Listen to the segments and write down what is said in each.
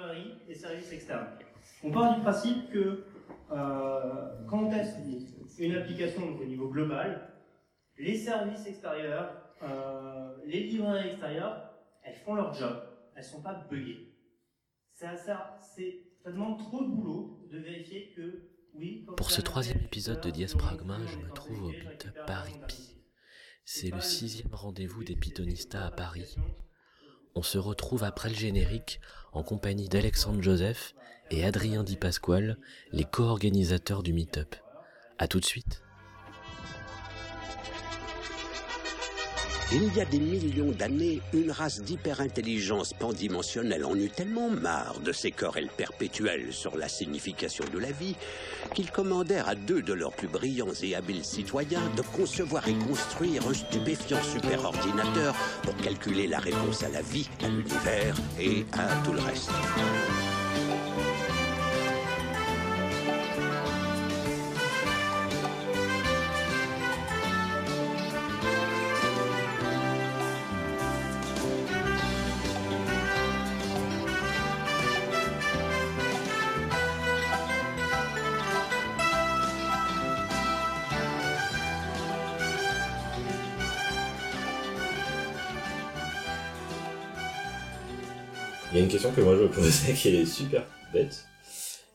librairie et services externes. On part du principe que euh, quand on teste une application au niveau global, les services extérieurs, euh, les librairies extérieures, elles font leur job, elles ne sont pas buggées. Ça, ça, ça demande trop de boulot de vérifier que, oui. Pour ce troisième épisode de Dias Pragma, je me trouve au Meetup Paris Pi. C'est le sixième rendez-vous des Pythonistas à Paris. On se retrouve après le générique en compagnie d'Alexandre Joseph et Adrien Di Pasquale, les co-organisateurs du Meetup. A tout de suite. Il y a des millions d'années, une race d'hyper-intelligence pandimensionnelle en eut tellement marre de ces querelles perpétuelles sur la signification de la vie qu'ils commandèrent à deux de leurs plus brillants et habiles citoyens de concevoir et construire un stupéfiant superordinateur pour calculer la réponse à la vie, à l'univers et à tout le reste. Question que moi je me posais qui est super bête.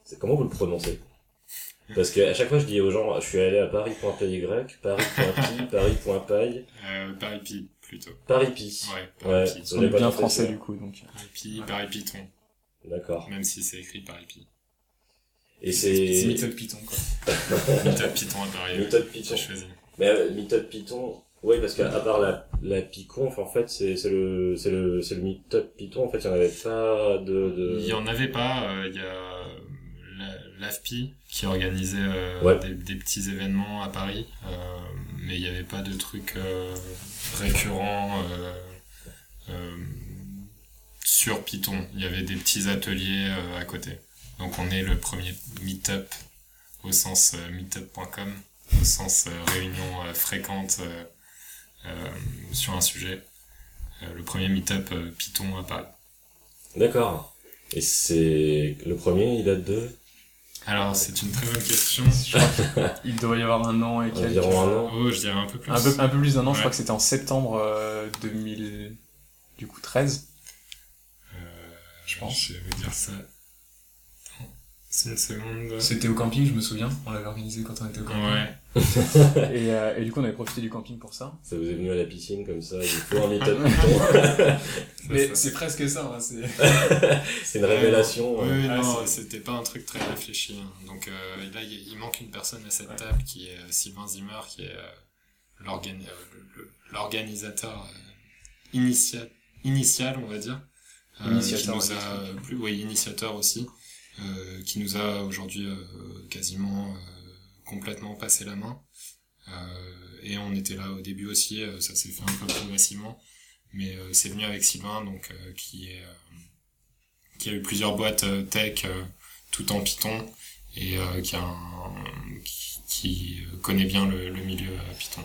C'est comment vous le prononcez? Parce que à chaque fois je dis aux gens, je suis allé à paris.py, paris.pi, paris.paille. Euh, Paris Pi, plutôt. Paris Pi. Ouais, Ouais, On est bien français ça. du coup, donc. Paris Pi, Paris Python. D'accord. Même si c'est écrit Paris Pi. Et C'est c'est Meetup Python, quoi. Meetup Python à Paris. ouais. Meetup Python. J'ai choisi. Mais euh, Meetup Python, oui parce qu'à part la, la Piconf, en fait, c'est c'est le c'est le c'est le Meetup Python. En fait, il y en avait pas de. de... Il y en avait pas, euh, il y a la- l'AFPI qui organisait euh, Ouais. des, des petits événements à Paris, euh, mais il n'y avait pas de trucs récurrents sur Python. Il y avait des petits ateliers à côté. Donc on est le premier meetup au sens meetup.com, au sens réunion fréquente sur un sujet. Euh, le premier meetup euh, Python à Paris. D'accord. Et c'est le premier, il date de? Alors, c'est une très bonne question. Il doit y avoir un an et quelques. environ un an. Oh, je dirais un peu plus. Un peu, un peu plus d'un an, je crois que c'était en septembre euh, 2000, du coup 13. Euh, je pense. Je vais vous dire ça. Attends, C'est une seconde. C'était au camping, je me souviens. On l'avait organisé quand on était au camping. Ouais. Et, euh, et du coup, on avait profité du camping pour ça. Ça vous est venu à la piscine comme ça, il faut un Meetup. Mais c'est presque ça. Hein, c'est... c'est une révélation. Oui, euh. oui, Ah, c'était pas un truc très réfléchi. hein. Donc euh, là, il manque une personne à cette table qui est euh, Sylvain Zimmer, qui est euh, l'organisateur euh, initial, initial, on va dire. Euh, Initiateur, qui nous ouais, a, plus, oui, initiateur aussi, euh, qui nous a aujourd'hui euh, quasiment euh, complètement passé la main. Et on était là au début aussi, ça s'est fait un peu progressivement, mais c'est venu avec Sylvain, donc qui est qui a eu plusieurs boîtes tech tout en Python et qui connaît bien le, le milieu Python.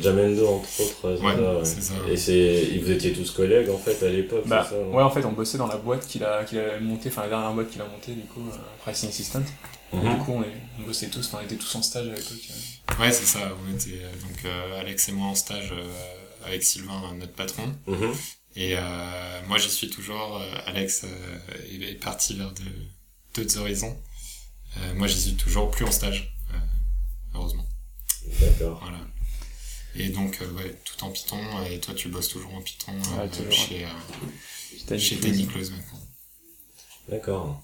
Jamendo entre autres. Ouais, ça, ouais. c'est ça. Et vous étiez tous collègues en fait à l'époque, Bah, ça ouais, en fait, on bossait dans la boîte qu'il a, qu'il a montée, enfin la dernière boîte qu'il a montée, du coup, euh, Pricing Assistant. Mhm. du coup, on, est, on bossait tous, enfin, on était tous en stage à l'époque. euh. Ouais, c'est ça. On était euh, donc euh, Alex et moi en stage euh, avec Sylvain, notre patron. Mhm. Et euh, moi, j'y suis toujours. Euh, Alex euh, est est parti vers de d'autres horizons. Euh, moi, j'y suis toujours plus en stage, euh, heureusement. D'accord. Voilà. Et donc, euh, ouais, tout en Python. Et toi, tu bosses toujours en Python euh, toujours. chez, euh, chez. Techniclose maintenant. D'accord.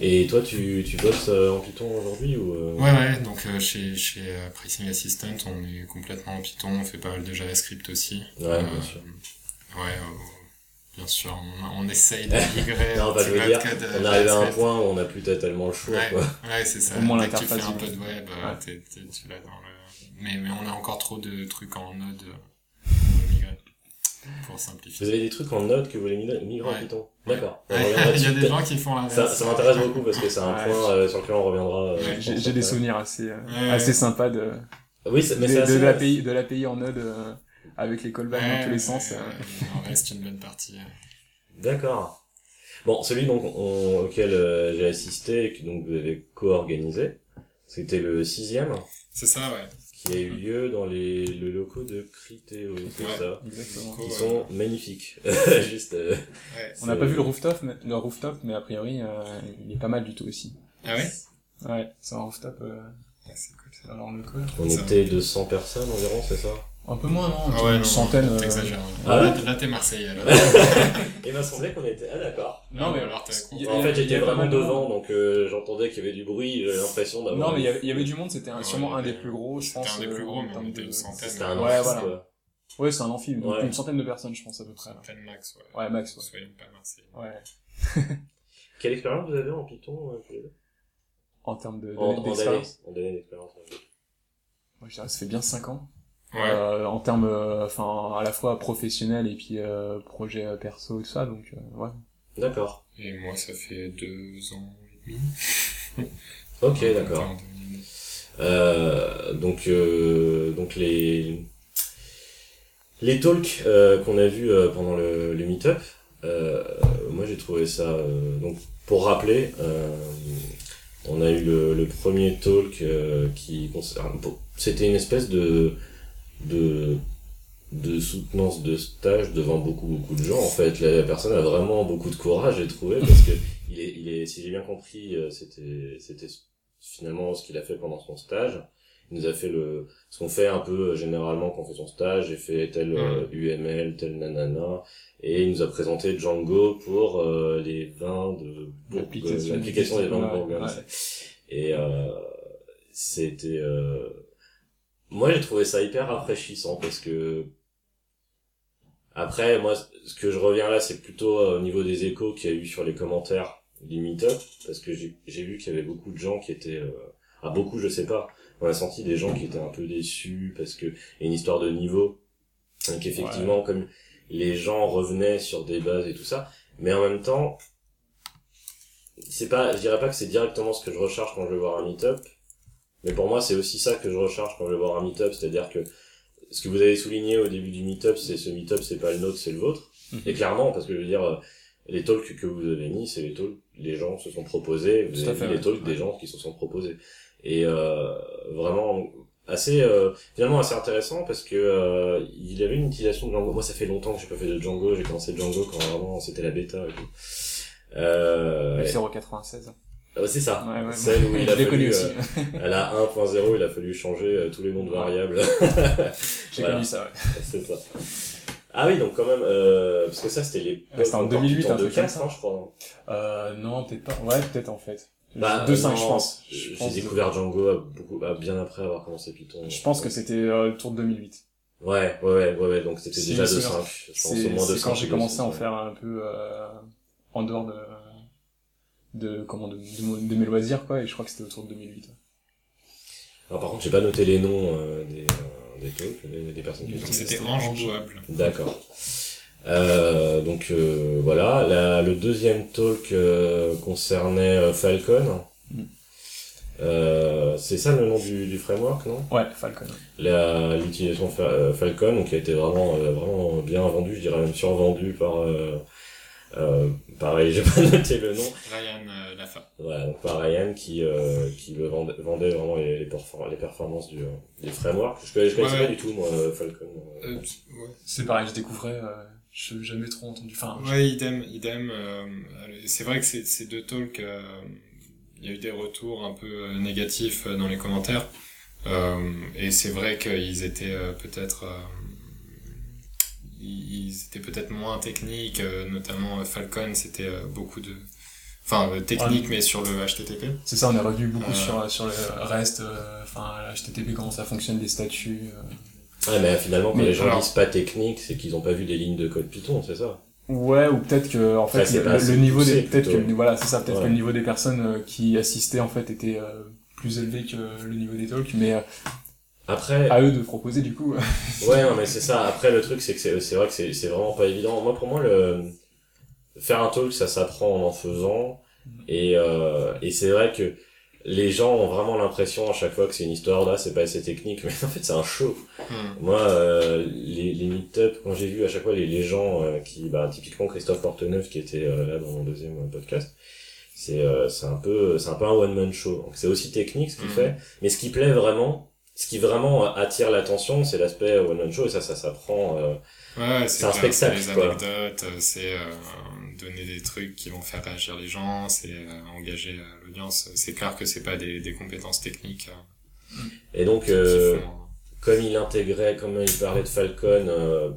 Et toi, tu, tu bosses euh, en Python aujourd'hui ou euh, Ouais, ouais, donc euh, chez, chez euh, Pricing Assistant, on est complètement en Python, on fait pas mal de JavaScript aussi. Ouais, Euh, bien sûr. Ouais, euh, bien sûr, on, on essaye de migrer. Non, bah, je veux dire, on arrive à un point où on n'a plus tellement le choix, Ouais, quoi. ouais c'est ça. Au moins Dès que tu fais un peu de web, Ouais. t'es- t'es- tu l'as dans le... Mais, mais on a encore trop de trucs en Node euh, pour migrer, pour Vous simplifier. avez des trucs en Node que vous voulez migrer en Ouais. Python Ouais. D'accord. On Ouais, Il y a des gens qui font l'inverse. Ça, ça m'intéresse beaucoup parce que c'est un Ouais. point euh, sur lequel on reviendra. euh, Ouais, J'ai des souvenirs assez, euh, Ouais, assez ouais. sympas de, Oui, mais de, c'est de assez. l'API, de l'API en Node euh, avec les callbacks dans tous les sens. euh. En reste une bonne partie. D'accord. Bon, celui donc on- auquel euh, j'ai assisté et que donc vous avez co-organisé, c'était le sixième, C'est ça, ouais. Qui a eu lieu dans les le locaux de Critéo, c'est Ouais. ça, Exactement. Qui Ouais. sont magnifiques. Juste. euh, Ouais. On n'a pas vu le rooftop, mais, le rooftop, mais a priori, euh, il est pas mal du tout aussi. Ah ouais? Ouais, c'est un rooftop euh, Ouais, c'est cool. ça. dans leur local. On était 200 personnes environ, c'est ça? Un peu moins, non Ah ouais, Une non, centaine. euh, T'exagères. Ah là, là, t'es Marseillais, là. Il m'a semblé qu'on était. Ah d'accord. Non, mais alors, t'es En fait, il y j'étais vraiment mal de devant, monde. donc euh, j'entendais qu'il y avait du bruit, j'avais l'impression d'avoir. Non, mais il y avait, il y avait du monde, c'était un- Ouais, sûrement un des plus gros, je c'était pense. un des plus euh, gros, en mais on termes était de- une centaine. C'était un Ouais, voilà. Ouais, c'est un amphi, donc Ouais. une centaine de personnes, je pense, à peu près. là. Centaine max, ouais. Ouais, max, ouais. Soyons pas Marseillais. Ouais. Quelle expérience vous avez en Python euh, tous les deux? En termes de, En, d'expérience. en d'expérience. ouais. Moi, je dirais, ça fait bien 5 ans. Ouais. Euh, en termes, euh, enfin, à la fois professionnel et puis euh, projet perso et tout ça, donc euh, ouais. D'accord. Et moi, ça fait deux ans et demi. Ok, d'accord. En 2009. Euh, donc, euh, donc les les talks euh, qu'on a vus euh, pendant le, le meet-up, euh, moi j'ai trouvé ça. euh, donc, pour rappeler, euh, on a eu le, le premier talk euh, qui concerne. C'était une espèce de de de soutenance de stage devant beaucoup beaucoup de gens. En fait la, la personne a vraiment beaucoup de courage j'ai trouvé parce que il est il est si j'ai bien compris euh, c'était c'était finalement ce qu'il a fait pendant son stage. Il nous a fait le ce qu'on fait un peu euh, généralement quand on fait son stage. J'ai fait tel euh, UML tel nanana. Et il nous a présenté Django pour euh, les 20 de pour, L'application euh, des 20 de Bourgogne ouais. et euh, c'était euh, moi j'ai trouvé ça hyper rafraîchissant parce que après moi ce que je reviens là c'est plutôt euh, au niveau des échos qu'il y a eu sur les commentaires du meet-up parce que j'ai j'ai vu qu'il y avait beaucoup de gens qui étaient euh, ah beaucoup je sais pas. On a senti des gens qui étaient un peu déçus parce que il y a une histoire de niveau donc effectivement comme les gens revenaient sur des bases et tout ça. Mais en même temps c'est pas je dirais pas que c'est directement ce que je recherche quand je vais voir un meet-up mais pour moi c'est aussi ça que je recherche quand je vais voir un meet-up c'est à dire que ce que vous avez souligné au début du meet-up c'est ce meet-up c'est pas le nôtre c'est le vôtre Mhm. et clairement parce que je veux dire euh, les talks que vous avez mis c'est les talks les gens se sont proposés vous avez fait, vu les ouais. talks des gens qui se sont proposés et euh, vraiment assez euh, finalement assez intéressant parce que euh, il avait une utilisation de Django moi ça fait longtemps que j'ai pas fait de Django j'ai commencé Django quand vraiment c'était la bêta et tout euh, Le 096. Euh, c'est ça Ouais, ouais. celle où il a fallu connu aussi. euh, à la 1.0 il a fallu changer euh, tous les noms de variables J'ai voilà. connu ça, ouais. c'est ça ah oui donc quand même euh, parce que ça c'était les c'était en 2008, un de truc comme 4 ça. hein, je crois non Euh, non, peut-être pas. Ouais, peut-être en fait. Bah, 2.5, non, je pense. Je J'ai pense découvert Django à beaucoup, à bien après avoir commencé Python. Je pense que c'était euh, le tour de 2008. Ouais, ouais, ouais, ouais, donc c'était déjà je me 2.5. souviens. Je pense au C'est moins 2.5. c'est quand j'ai commencé à en faire un peu euh, en dehors de, de, comment, de, de, mo- de mes loisirs, quoi, et je crois que c'était autour de 2008. Alors par contre, j'ai pas noté les noms euh, des, euh, des talks, des, des personnes qui c'était C'était Ange jouable. D'accord. Euh, donc euh, voilà, La- le deuxième talk euh, concernait euh, Falcon. Mm. Euh, c'est ça le nom du, du framework, non? Ouais, Falcon. la l'utilisation Fa- Falcon donc qui a été vraiment euh, vraiment bien vendu je dirais même survendu par euh, euh, pareil j'ai pas noté le nom Ryan euh, Lafa. voilà donc par Ryan qui euh, qui le vendait, vendait vraiment les, les, les performances du du framework je connaissais, je connaissais Ouais. pas du tout moi euh, Falcon euh. Euh, ouais. C'est pareil, je découvrais, euh, je n'ai jamais trop entendu. Enfin, Ouais, idem, idem. euh, c'est vrai que ces, ces deux talks, euh, il y a eu des retours un peu négatifs dans les commentaires. Euh, et c'est vrai qu'ils étaient euh, peut-être, euh, ils étaient peut-être moins techniques, euh, notamment euh, Falcon, c'était euh, beaucoup de, enfin euh, technique, mais sur le HTTP. c'est ça, on est revenu beaucoup Euh. sur, sur le reste, euh, enfin, HTTP, comment ça fonctionne, les statuts. euh. ouais mais finalement quand Mais les gens alors- disent pas technique c'est qu'ils ont pas vu des lignes de code Python c'est ça? Ouais, ou peut-être que, en fait, Ouais, le, niveau poussé, des, peut-être que, voilà, c'est ça, peut-être Ouais. que le niveau des personnes qui assistaient, en fait, était euh, plus élevé que le niveau des talks, mais euh, après à eux de proposer, du coup. Ouais, non, mais c'est ça. Après, le truc, c'est que c'est, c'est vrai que c'est, c'est vraiment pas évident. Moi, pour moi, le, faire un talk, ça s'apprend en en faisant. Et, euh, et c'est vrai que les gens ont vraiment l'impression à chaque fois que c'est une histoire là, c'est pas assez technique, mais en fait c'est un show. Hmm. Moi, euh, les, les meet-up, quand j'ai vu à chaque fois les, les gens euh, qui, bah, typiquement Christophe Porteneuf qui était euh, là dans mon deuxième podcast, c'est euh, c'est un peu c'est un peu un one man show. Donc c'est aussi technique ce qu'il Mhm. fait, mais ce qui plaît vraiment, ce qui vraiment attire l'attention, c'est l'aspect one man show et ça ça s'apprend. Euh, Ouais, C'est un spectacle, C'est quoi. anecdotes, euh, c'est euh, donner des trucs qui vont faire réagir les gens, c'est euh, engager euh, l'audience. C'est clair que c'est pas des, des compétences techniques euh, et donc euh, font- comme il intégrait, comme il parlait de Falcon euh,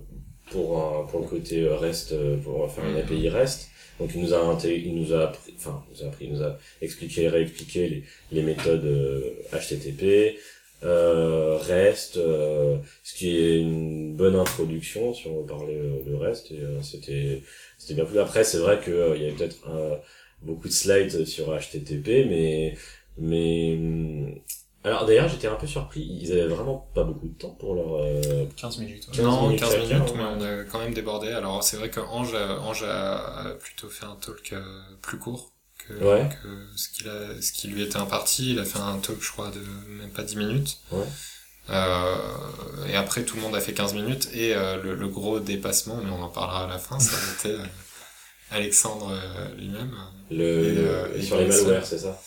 pour un, pour le côté euh, REST, euh, pour faire une. API REST. Donc il nous a il nous a appris, enfin il nous a appris, il nous a expliqué, réexpliqué les, les méthodes euh, HTTP, euh, REST, euh, ce qui est une bonne introduction si on veut parler euh, de REST. Et euh, c'était c'était bien plus. Après c'est vrai que euh, il y avait peut-être euh, beaucoup de slides sur HTTP, mais mais hum, alors d'ailleurs j'étais un peu surpris. Ils avaient vraiment pas beaucoup de temps pour leur euh, 15 minutes. ouais. 15 non, minutes 15 chacun, minutes, ouais. mais on a quand même débordé. Alors c'est vrai que Ange, a- Ange a, a plutôt fait un talk euh, plus court que, Ouais. que ce, qu'il a, ce qui lui était imparti. Il a fait un talk, je crois, de même pas 10 minutes. Ouais. Euh, et après, tout le monde a fait 15 minutes. Et euh, le, le gros dépassement, mais on en parlera à la fin, ça a été euh, Alexandre euh, lui-même. le, Et, le- sur les malwares, c'est ça?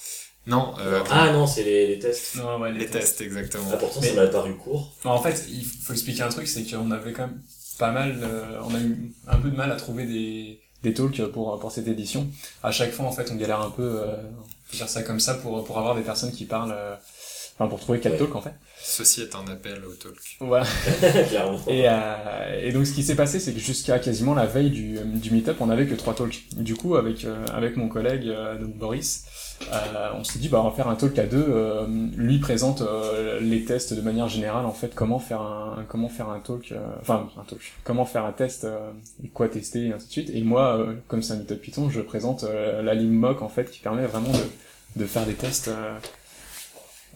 Non, euh, Ah non, c'est les, les tests. Non, ouais, les tests, exactement. Ah, pourtant Mais- ça m'a paru court. En fait, il faut expliquer un truc, c'est qu'on avait quand même pas mal, euh, on a eu un peu de mal à trouver des, des talks pour, pour cette édition. À chaque fois, en fait, on galère un peu, euh, on peut dire ça comme ça, pour, pour avoir des personnes qui parlent, euh, enfin, pour trouver quatre Ouais. talks, en fait. Ceci est un appel au talk. Voilà. Et, euh, et donc, ce qui s'est passé, c'est que jusqu'à quasiment la veille du, du meet-up, on avait que trois talks. Du coup, avec, euh, avec mon collègue, euh, donc Boris, euh, on s'est dit, bah, on va faire un talk à deux. Euh, lui présente euh, les tests de manière générale, en fait, comment faire un, comment faire un talk, euh, enfin, un talk, comment faire un test, euh, et quoi tester, et ainsi de suite. Et moi, euh, comme c'est un meet-up Python, je présente euh, la ligne mock, en fait, qui permet vraiment de, de faire des tests, euh,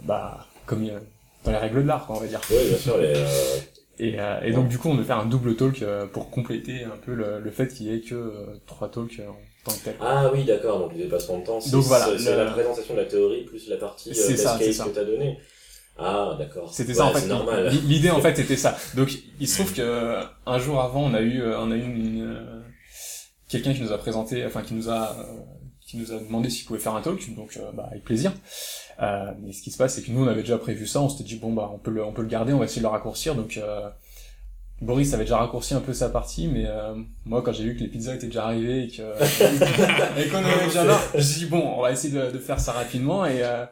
bah, comme il y a- dans les règles de l'art, on va dire. Oui, bien sûr, les, euh, Et, euh, et donc du coup on devait faire un double talk euh, pour compléter un peu le, le fait qu'il y ait que euh, trois talks euh, en tant que tel. Ah oui, d'accord, donc les dépassements de temps, c'est Donc voilà, le- la présentation de la théorie plus la partie euh, C'est test ça, c'est case ça. que t'as donné. Ah, d'accord. C'était Ouais, ça en C'est fait. normal. L'i- L'idée en fait c'était ça. Donc il se trouve que euh, un jour avant on a eu euh, on a eu une, euh, quelqu'un qui nous a présenté, enfin qui nous a euh, qui nous a demandé s'il pouvait faire un talk, donc euh, bah, avec plaisir. Euh, mais ce qui se passe c'est que nous on avait déjà prévu ça, on s'était dit bon bah on peut le on peut le garder, on va essayer de le raccourcir donc. Euh, Boris avait déjà raccourci un peu sa partie, mais euh, moi quand j'ai vu que les pizzas étaient déjà arrivées et que et qu'on avait déjà marre, suis dit bon, on va essayer de, de faire ça rapidement et euh,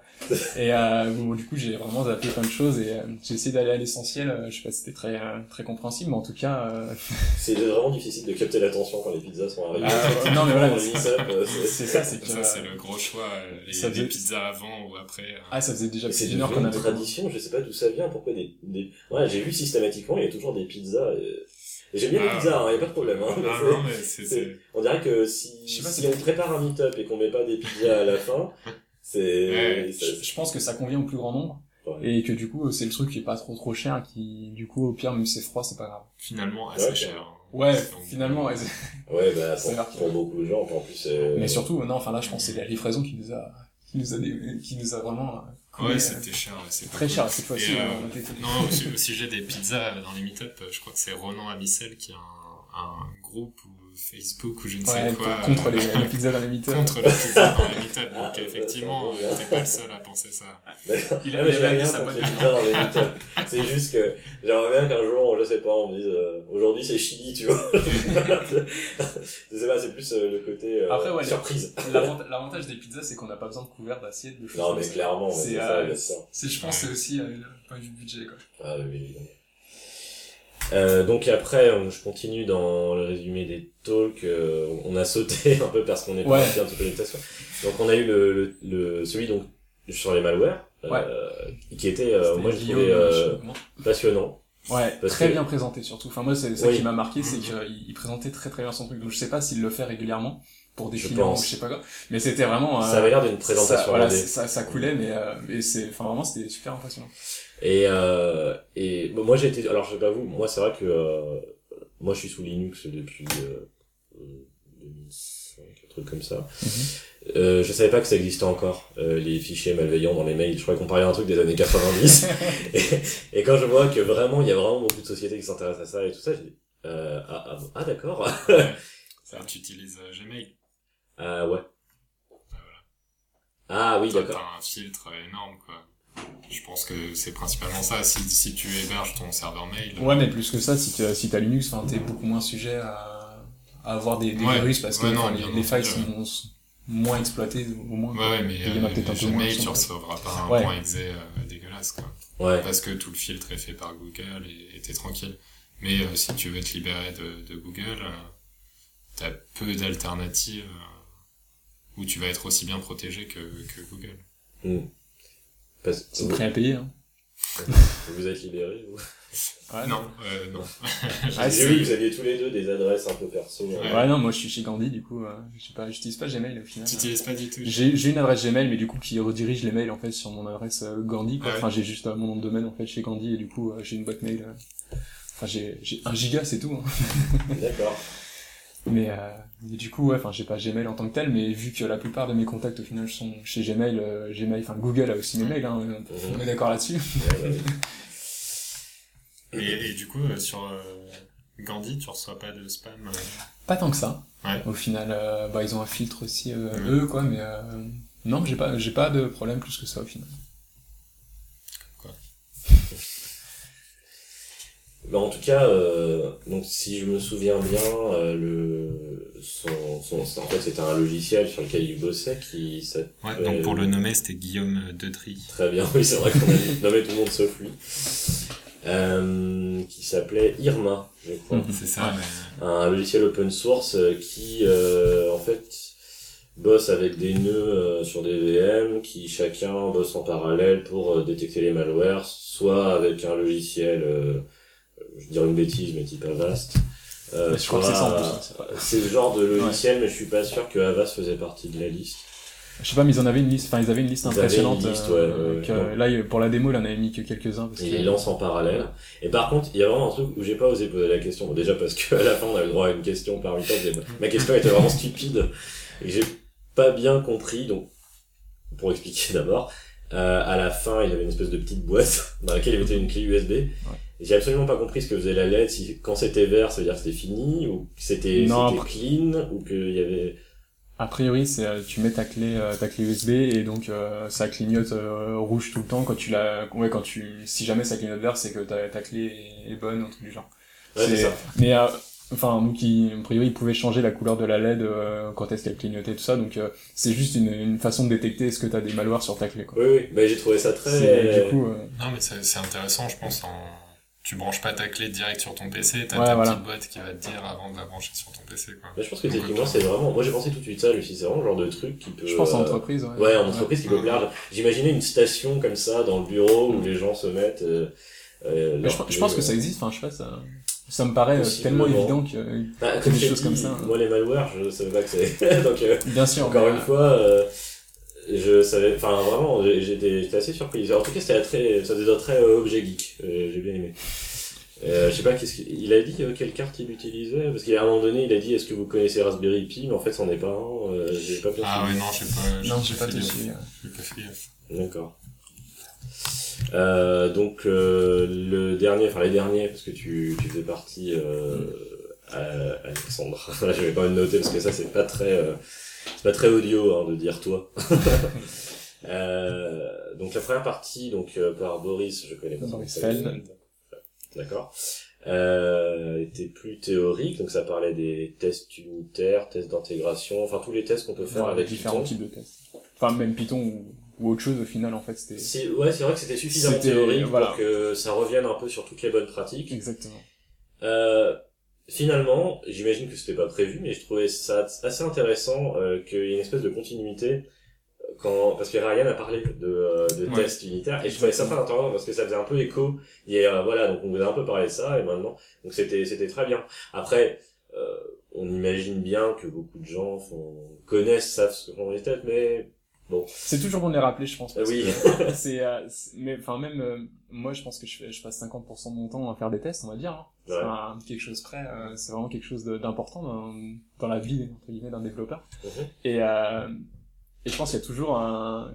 et euh, bon, du coup j'ai vraiment zappé plein de choses et euh, j'ai essayé d'aller à l'essentiel. euh, je sais pas si c'était très euh, très compréhensible, mais en tout cas euh, C'est vraiment difficile de capter l'attention quand les pizzas sont arrivées. Ah, non, mais voilà, c'est- euh, c'est- c'est ça, c'est Ça, c'est le gros choix. euh, Les, ça les faisait- pizzas avant ou après. euh. ah ça faisait déjà C'est plus d'une heure qu'on une avait tradition, je sais pas d'où ça vient, pourquoi des, des... Ouais, j'ai vu systématiquement, il y a toujours des pizzas. Euh, et J'aime bien les Ah. pizzas, hein, y a pas de problème. Hein, Ah non, mais c'est... On dirait que si, pas, si on prépare un meet-up et qu'on met pas des pizzas à la fin, c'est... Ouais, Je, pense que ça convient au plus grand nombre Ouais. et que du coup c'est le truc qui est pas trop trop cher, qui du coup au pire même si c'est froid c'est pas grave. Finalement, assez Ouais, cher. Ouais, Donc, finalement. ouais, c'est- Ouais, bah, pour, beaucoup de gens, en plus... euh, Mais surtout non, enfin là je pense que c'est la livraison qui nous a qui nous a qui nous a vraiment euh, Ouais, euh, c'était cher. c'est très cool. cher cette fois-ci. Et, euh, euh, Non, au, su- au sujet des pizzas dans les meet-up, euh, je crois que c'est Ronan Amicel qui a un, un groupe ou Facebook ou je ne sais Ouais, quoi. contre euh, les, les pizzas dans les meet-up. contre les pizzas dans les. Ah, Donc effectivement, euh, t'es pas le seul à penser ça. Il Ah, il j'ai avait rien sa contre de pizzas dans les meet-up. C'est juste que j'aimerais bien qu'un jour, je sais pas, on me dise euh, aujourd'hui c'est Chili, tu vois. je sais pas, c'est plus euh, le côté euh, Après, ouais, surprise. L'avant- L'avantage des pizzas, c'est qu'on n'a pas besoin de couvert d'assiette, de choses Non, mais clairement, C'est, c'est ça, euh, bien sûr. Je pense, que c'est aussi euh, le point du budget, quoi. Ah oui, évidemment. Euh, donc après, euh, je continue dans le résumé des talks. euh, on a sauté un peu parce qu'on est Ouais. parti un petit peu d'explication. Donc on a eu le, le, le- celui donc sur les malwares, euh, qui était, euh, moi je trouvais euh, passionnant. Ouais, parce très que- bien présenté surtout. Enfin, moi, c'est ça Oui. qui m'a marqué, c'est qu'il il présentait très très bien son truc. Donc, je sais pas s'il le fait régulièrement pour des clients ou je sais pas quoi. Mais c'était vraiment. euh, Ça avait l'air d'une ça, présentation voilà, rendez. c'est- ça, ça coulait, mais, euh, mais c'est, enfin, vraiment, c'était super impressionnant. Et, euh, et bon, moi j'ai été, alors je sais pas vous, moi c'est vrai que euh, moi je suis sous Linux depuis euh, euh, 2005, un truc comme ça. Mhm. Euh, je savais pas que ça existait encore, euh, les fichiers malveillants dans les mails. Je croyais qu'on parlait d'un truc des années 90. et, et quand je vois que vraiment, il y a vraiment beaucoup de sociétés qui s'intéressent à ça et tout ça, je dis, euh, ah, ah, ah, d'accord. Ça, tu utilises euh, Gmail. ah ouais. Ah oui, d'accord. T'as un filtre énorme, quoi. Je pense que c'est principalement ça. Si, si tu héberges ton serveur mail. Ouais, mais plus que ça, si tu si t'as Linux, t'es beaucoup moins sujet à, à avoir des, des Ouais. virus parce que Ouais, non, les, les failles sont moins exploitées au moins. Ouais, ouais, mais Il y en a euh, peut-être un peu moins Gmail, qui tu recevras pas un Ouais. point exe euh, dégueulasse, quoi. Ouais. Parce que tout le filtre est fait par Google et t'es tranquille. Mais euh, si tu veux te libérer de, de Google, euh, t'as peu d'alternatives euh, où tu vas être aussi bien protégé que, que Google. Hmm. Parce C'est prêt à payer, hein. vous êtes libérés, vous Ouais, non, euh, non. Ah, J'ai c'est- vu que vous aviez tous les deux des adresses un peu perso. hein. Ouais, non, moi je suis chez Gandhi, du coup, euh, je sais pas, j'utilise pas Gmail au final. Tu n'utilises pas du tout. J'ai j'ai une adresse Gmail, mais du coup qui redirige les mails en fait sur mon adresse euh, Gandhi. Quoi. Ah ouais. Enfin, j'ai juste euh, mon nom de domaine en fait chez Gandhi et du coup euh, j'ai une boîte mail. euh, Enfin, j'ai j'ai un giga, c'est tout. hein. D'accord. Mais, euh, mais du coup, ouais, enfin, j'ai pas Gmail en tant que tel, mais vu que la plupart de mes contacts au final sont chez Gmail, euh, Gmail, enfin Google a aussi mes mails, hein, on est d'accord là-dessus. Et, et du coup, euh, sur euh, Gandhi, tu reçois pas de spam euh, Pas tant que ça. Ouais. Au final, euh, bah ils ont un filtre aussi euh, eux quoi, mais euh, non, j'ai pas, j'ai pas de problème plus que ça au final. Bah, en tout cas, euh, donc si je me souviens bien, euh, le son, son, en fait c'était un logiciel sur lequel il bossait qui s'appelait Ouais, donc pour le nommer, c'était Guillaume Dedry. très bien, oui c'est vrai qu'on a nommé tout le monde sauf lui, euh, qui s'appelait Irma, je crois. C'est ça, Ouais. mais... un logiciel open source euh, qui euh, en fait bosse avec des nœuds euh, sur des VM qui chacun bosse en parallèle pour euh, détecter les malwares, soit avec un logiciel, euh, je dirais une bêtise mais type Avast. euh, je crois que c'est ça en plus. c'est pas- c'est le genre de logiciel, mais je suis pas sûr que Avast faisait partie de la liste. Je sais pas, mais ils en avaient une liste, enfin ils avaient une liste Ils avaient impressionnante. une liste, euh, ouais. Là, il- pour la démo, il en avait mis que quelques-uns. Parce Et que... il lance en parallèle. Et par contre, il y a vraiment un truc où j'ai pas osé poser la question. Bon, déjà parce qu'à la fin, on avait le droit à une question parmi tant. Ma question était vraiment stupide. Et j'ai pas bien compris. Donc, pour expliquer d'abord, euh, à la fin, il y avait une espèce de petite boîte dans laquelle il mettait une clé USB. Et J'ai absolument pas compris ce que faisait la LED. Si, quand c'était vert, ça veut dire que c'était fini, ou que c'était clean, ou qu'il y avait... A priori, c'est euh, tu mets ta clé, euh, ta clé USB et donc euh, ça clignote euh, rouge tout le temps quand tu la, ouais, quand tu, si jamais ça clignote vert, c'est que ta, ta clé est, bonne, un truc du genre. Ouais, c'est ça. Mais euh, enfin, donc il, a priori, il pouvait changer la couleur de la LED euh, quand est-ce qu'elle clignotait tout ça, donc euh, c'est juste une, une façon de détecter est-ce que t'as des malwares sur ta clé. Quoi. Oui, oui. Mais j'ai trouvé ça très... Du coup, euh, Non, mais c'est c'est intéressant, je pense. En... Tu branches pas ta clé direct sur ton PC, t'as Ouais, ta voilà. petite boîte qui va te dire avant de la brancher sur ton PC, quoi. Mais je pense que techniquement, c'est vraiment... Moi, j'ai pensé tout de suite ça, Lucie. C'est vraiment le genre de truc qui peut... je pense en euh, entreprise. Ouais, Ouais, en entreprise qui peut plaire. J'imaginais une station comme ça dans le bureau où les gens se mettent. Euh, euh, Mais je, pense que ça existe. Enfin, je sais pas, ça, ça me paraît euh, tellement évident que, euh, bah, que comme des choses comme dit, ça. Moi, les malwares, je savais pas que c'est. Donc, euh, bien sûr. encore mais, une fois, euh, je savais. Enfin, vraiment, j'étais j'étais assez surpris. En tout cas, c'était très, ça faisait très euh, objet geek. Euh, J'ai bien aimé. Euh, je sais pas qu'est-ce qu'il il a dit euh, quelle carte il utilisait? Parce qu'à un moment donné il a dit est-ce que vous connaissez Raspberry Pi? Mais en fait c'en est pas un euh, j'ai pas bien Ah suivi. ouais, non, j'ai pas, Non, j'ai pas suivi. J'ai pas fait gaffe. D'accord. Euh, donc euh, le dernier, enfin les derniers, parce que tu, tu fais partie, euh, à- Alexandre. je vais pas le noter parce que ça c'est pas très, euh, c'est pas très audio hein, de dire toi. Euh, donc la première partie, donc euh, par Boris, je connais pas Boris. Feld. D'accord. Euh, était plus théorique, donc ça parlait des tests unitaires, tests d'intégration, enfin tous les tests qu'on peut faire Voilà, avec différents Python. types de tests. Enfin, même Python ou, ou autre chose au final, en fait, c'était. C'est, ouais, c'est vrai que c'était suffisamment théorique voilà. pour que ça revienne un peu sur toutes les bonnes pratiques. Exactement. Euh, finalement, j'imagine que c'était pas prévu, mais je trouvais ça assez intéressant euh, qu'il y ait une espèce de continuité euh, quand parce que Ryan a parlé de, euh, de Ouais. tests unitaires et je trouvais ça très intéressant parce que ça faisait un peu écho. Et euh, voilà, donc on vous a un peu parlé de ça et maintenant, donc c'était c'était très bien. Après, euh, on imagine bien que beaucoup de gens font, connaissent savent ce que font les tests, mais C'est toujours bon de les rappeler, je pense. parce oui. que c'est, euh, c'est- mais enfin même euh, moi, je pense que je, fais, je passe 50% de mon temps à faire des tests, on va dire. Hein. Ouais. Enfin, quelque chose près, euh, c'est vraiment quelque chose de- d'important dans, dans la vie entre guillemets d'un développeur. Mhm. Et euh, et je pense qu'il y a toujours un,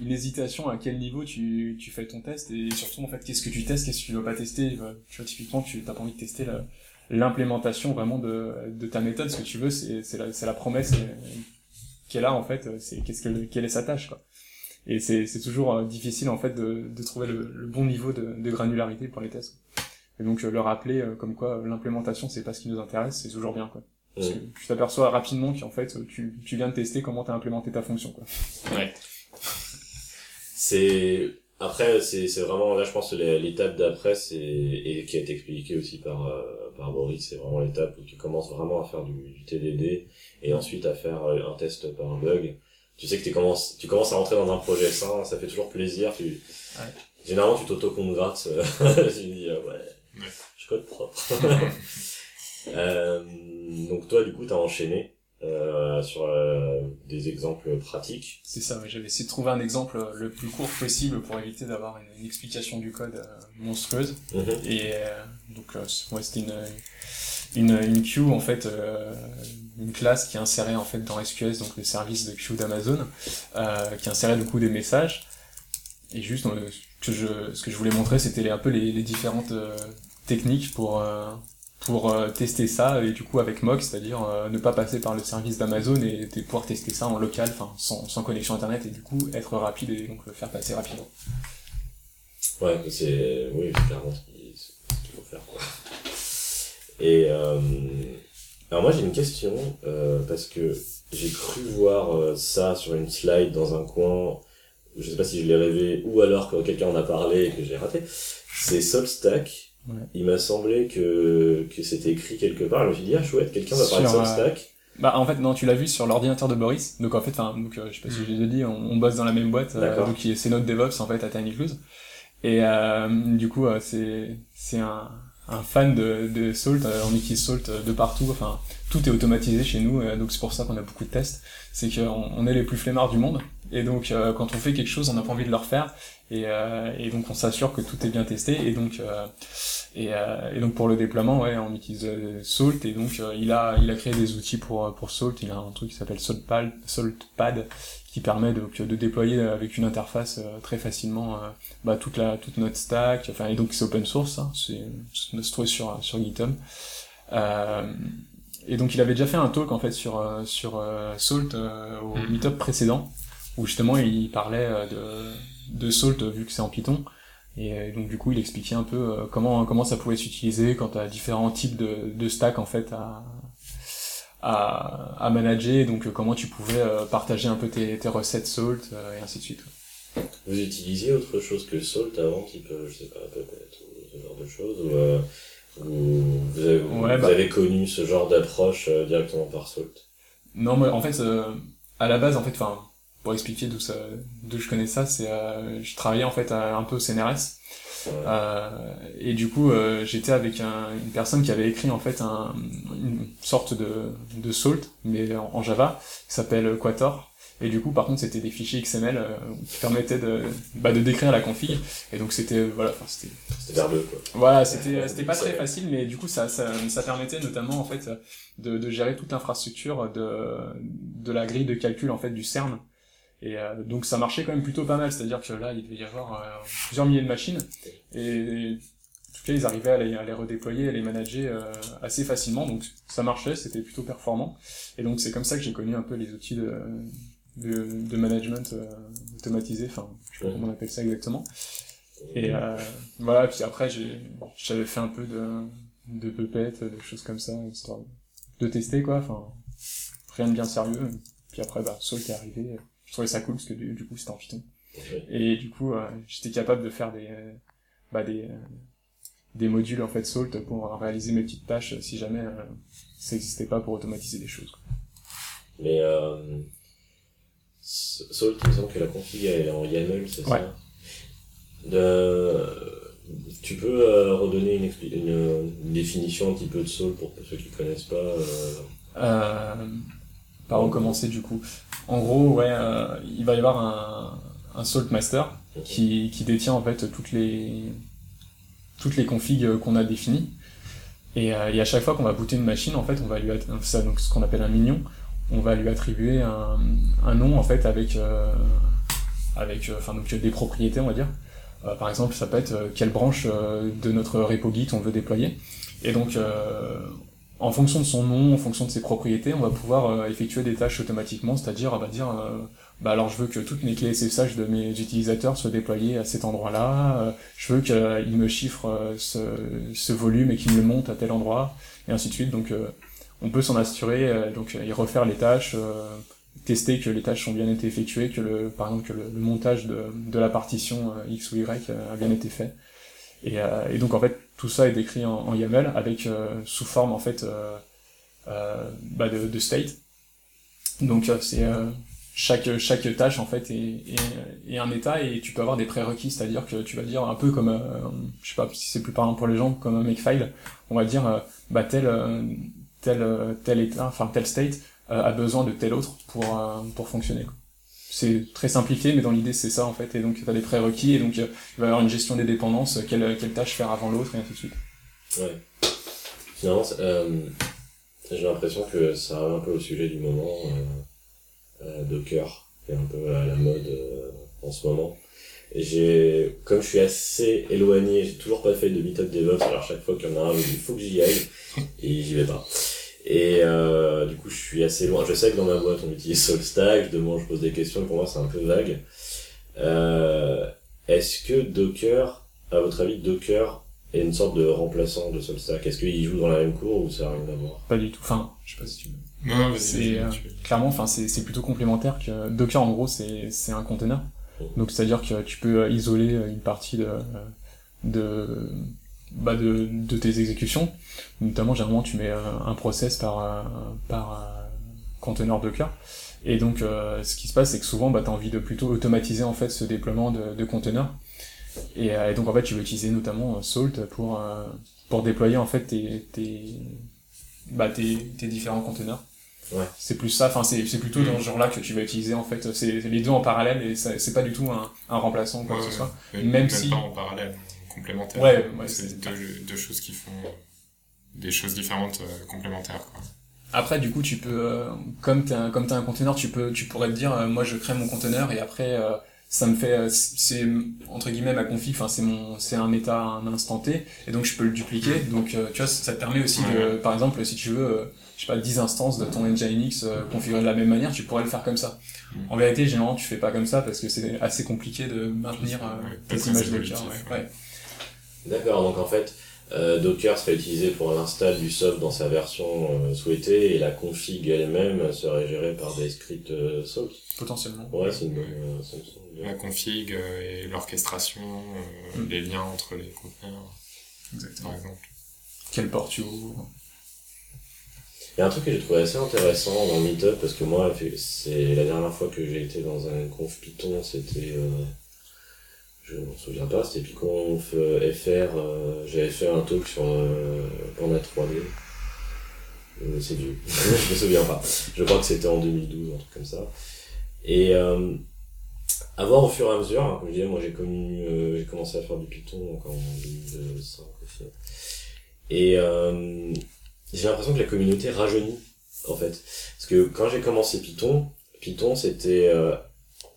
une hésitation à quel niveau tu, tu fais ton test et surtout en fait qu'est-ce que tu testes, qu'est-ce que tu dois pas tester. Tu vois typiquement tu t'as pas envie de tester l'implémentation vraiment de, de ta méthode. Ce que tu veux c'est c'est la, c'est la promesse qu'elle a en fait. C'est qu'est-ce qu'elle quelle est sa tâche quoi. Et c'est c'est toujours euh, difficile en fait de, de trouver le, le bon niveau de, de granularité pour les tests. Et donc leur rappeler euh, comme quoi l'implémentation c'est pas ce qui nous intéresse, c'est toujours bien quoi. Parce que tu t'aperçois rapidement qu'en fait tu, tu viens de tester comment t'as implémenté ta fonction quoi. Ouais. C'est après c'est c'est vraiment là je pense que l'étape d'après c'est et qui a été expliqué aussi par euh, c'est vraiment l'étape où tu commences vraiment à faire du, du TDD et ensuite à faire un test par un bug. Tu sais que tu commences tu commences à rentrer dans un projet sain ça fait toujours plaisir tu ouais. généralement tu t'auto-congrates tu dis euh, ouais, je code propre. Euh, donc toi du coup t'as enchaîné euh, sur euh, des exemples pratiques. C'est ça, j'avais essayé de trouver un exemple le plus court possible pour éviter d'avoir une, explication du code euh, monstrueuse. Mhm. Et donc, ouais, c'était une, une, une queue, en fait, une classe qui insérait en fait dans SQS, donc le service de queue d'Amazon, qui insérait du coup des messages. Et juste, ce que je, ce que je voulais montrer, c'était un peu les, les différentes techniques pour pour euh, tester ça et du coup avec Mock, c'est-à-dire euh, ne pas passer par le service d'Amazon et, pouvoir tester ça en local, enfin sans, sans, connexion internet et du coup être rapide et donc le faire passer rapidement. Ouais, c'est oui, clairement ce qu'il faut faire quoi. Et euh, alors moi j'ai une question parce que j'ai cru voir ça sur une slide dans un coin, je sais pas si je l'ai rêvé ou alors que quelqu'un en a parlé et que j'ai raté. C'est Solstack il m'a semblé que, que c'était écrit quelque part. Je me suis dit, ah chouette, quelqu'un va parler de Substack. Euh, bah en fait non, tu l'as vu sur l'ordinateur de Boris. Donc en fait, enfin, donc euh, je sais pas si je l'ai dit, on, bosse dans la même boîte. Euh, donc c'est notre DevOps en fait à Tiny Clues. Et euh, du coup, c'est c'est un, un fan de, de Salt. on utilise Salt de partout. Enfin, tout est automatisé chez nous. donc c'est pour ça qu'on a beaucoup de tests. C'est qu'on on est les plus flemmards du monde. Et donc quand on fait quelque chose, on n'a pas envie de le refaire. Et, et donc on s'assure que tout est bien testé. Et donc et, euh, et, donc pour le déploiement, ouais, on utilise euh, Salt et donc euh, il a il a créé des outils pour pour Salt. Il a un truc qui s'appelle Saltpad, Saltpad qui permet de, de déployer avec une interface très facilement bah, toute la toute notre stack. Enfin et donc c'est open source, hein, c'est se trouve sur sur GitHub. et donc il avait déjà fait un talk en fait sur sur Salt au mm. meetup précédent où justement il parlait de de Salt vu que c'est en Python et euh, donc du coup, il expliquait un peu euh, comment comment ça pouvait s'utiliser quand as différents types de, de stacks en fait à à, à manager, donc euh, comment tu pouvais partager un peu tes, tes recettes Salt et ainsi de suite. Vous utilisiez autre chose que Salt avant, type, je sais pas, peut-être, ce genre de choses, ou, vous, avez, vous bah avez, connu ce genre d'approche directement par Salt? Non, mais en fait, à la base, en fait, enfin, pour expliquer d'où ça, d'où je connais ça, c'est euh, je travaillais en fait un peu au CNRS. Euh, et du coup, euh, j'étais avec un, une personne qui avait écrit en fait un, une sorte de, de Salt, mais en, Java, qui s'appelle Quator. Et du coup, par contre, c'était des fichiers XML euh, qui permettaient de, bah, de décrire la config. Et donc, c'était, voilà, enfin, c'était. C'était verbeux, quoi. Voilà, c'était, c'était pas très facile, mais du coup, ça, ça, ça permettait notamment, en fait, de, de gérer toute l'infrastructure de, de la grille de calcul, en fait, du CERN. Et euh, donc ça marchait quand même plutôt pas mal, c'est-à-dire que là il devait y avoir euh, plusieurs milliers de machines. Et, en tout cas ils arrivaient à les, redéployer, à les manager euh, assez facilement, donc ça marchait, c'était plutôt performant. Et donc c'est comme ça que j'ai connu un peu les outils de, de, de management automatisé, enfin je sais pas comment on appelle ça exactement. Et voilà, puis après j'avais fait un peu de, de Puppet, des choses comme ça, histoire de tester quoi, enfin rien de bien sérieux. Puis après bah Salt est arrivé je trouvais ça cool parce que du, coup c'était en Python. Et du coup, euh, j'étais capable de faire des, euh, bah, des, euh, des modules en fait Salt pour réaliser mes petites tâches si jamais ça n'existait pas pour automatiser des choses. Mais Salt, il me semble que la config est en YAML, c'est ça? De... Tu peux redonner une, une, définition un petit peu de Salt pour ceux qui connaissent pas euh pas recommencer du coup. En gros, ouais, euh, il va y avoir un, un Salt Master qui, qui détient en fait toutes les toutes les configs qu'on a définies. Et, euh, et, à chaque fois qu'on va booter une machine, en fait, on va lui ça donc ce qu'on appelle un mignon. on va lui attribuer un, un nom en fait avec avec enfin donc des propriétés on va dire. par exemple, ça peut être quelle branche de notre repo Git on veut déployer. Et donc en fonction de son nom, en fonction de ses propriétés, on va pouvoir effectuer des tâches automatiquement, c'est-à-dire on va dire bah alors je veux que toutes mes clés SSH de mes utilisateurs soient déployées à cet endroit-là, euh, je veux qu'ils me chiffrent euh, ce, volume et qu'ils me le montent à tel endroit, et ainsi de suite. Donc euh, on peut s'en assurer, donc et refaire les tâches, tester que les tâches ont bien été effectuées, que le, par exemple que le, montage de, la partition X ou Y a bien été fait. Et, donc en fait tout ça est décrit en, en YAML avec sous forme en fait bah de, de, state. Donc c'est chaque chaque tâche en fait est, est, un état et tu peux avoir des prérequis. C'est à dire que tu vas dire un peu comme euh, je sais pas si c'est plus parlant pour les gens comme un makefile on va dire euh, bah tel euh, tel tel état enfin tel state a besoin de tel autre pour pour fonctionner c'est très simplifié mais dans l'idée c'est ça en fait et donc tu as des prérequis et donc il va y avoir une gestion des dépendances quelle quelle tâche faire avant l'autre et ainsi de suite ouais finalement j'ai l'impression que ça arrive un peu au sujet du moment euh, Docker, qui est un peu à la mode euh, en ce moment. Et j'ai, comme je suis assez éloigné, j'ai toujours pas fait de meetup DevOps, alors chaque fois qu'il y en a un, il faut que j'y aille, et j'y vais pas. Et euh, du coup, je suis assez loin. Je sais que dans ma boîte, on utilise SoulStack, de moi, je pose des questions, pour moi, c'est un peu vague. Euh, est-ce que Docker, à votre avis, Docker est une sorte de remplaçant de SoulStack Est-ce qu'il joue dans la même cour ou ça n'a rien à voir? Pas du tout. Enfin, je sais pas si tu non, c'est euh, clairement, enfin, c'est plutôt complémentaire que Docker en gros, c'est c'est un container. Donc c'est à dire que tu peux isoler une partie de de bah de, de tes exécutions. Notamment, généralement, tu mets un process par par conteneur Docker. Et donc, ce qui se passe, c'est que souvent, bah, tu as envie de plutôt automatiser en fait ce déploiement de, de conteneurs. Et, et, donc, en fait, tu veux utiliser notamment Salt pour pour déployer en fait tes tes bah, tes, tes différents conteneurs. Ouais. C'est plus ça, enfin c'est, c'est plutôt dans ce genre-là que tu vas utiliser en fait, c'est les deux en parallèle et c'est pas du tout un, un remplaçant ou quoi que ce soit. Même, même, si. pas en parallèle, complémentaire. Ouais, ouais c'est deux, deux, choses qui font des choses différentes euh, complémentaires. Quoi. Après, du coup, tu peux, euh, comme comme t'as un conteneur, tu peux, tu pourrais te dire, euh, moi je crée mon conteneur et après ça me fait c'est entre guillemets ma config enfin c'est mon c'est un état un instant T et donc je peux le dupliquer donc tu vois ça te permet aussi de par exemple si tu veux je sais pas 10 instances de ton Nginx euh, configurées de la même manière tu pourrais le faire comme ça en vérité généralement tu fais pas comme ça parce que c'est assez compliqué de maintenir euh, tes images Docker ouais. d'accord donc en fait euh, Docker serait utilisé pour l'install du soft dans sa version euh, souhaitée et la config elle-même serait gérée par des scripts euh, Potentiellement. Ouais, c'est une bonne. Euh, la config et l'orchestration, mm. les liens entre les conteneurs. Exactement. Par exemple. Quel port tu ouvres Il y a un truc que j'ai trouvé assez intéressant dans Meetup parce que moi, c'est la dernière fois que j'ai été dans un conf Python, c'était je ne me souviens pas, c'était Piconf FR, euh, j'avais fait un talk sur euh, Panda 3D. Euh, c'est vieux, je me souviens pas. Je crois que c'était en 2012, un truc comme ça. Et euh, au fur et à mesure, hein, comme je disais, moi j'ai euh, commencé à faire du Python en 2005 aussi. Et j'ai l'impression que la communauté rajeunit, en fait. Parce que quand j'ai commencé Python, Python c'était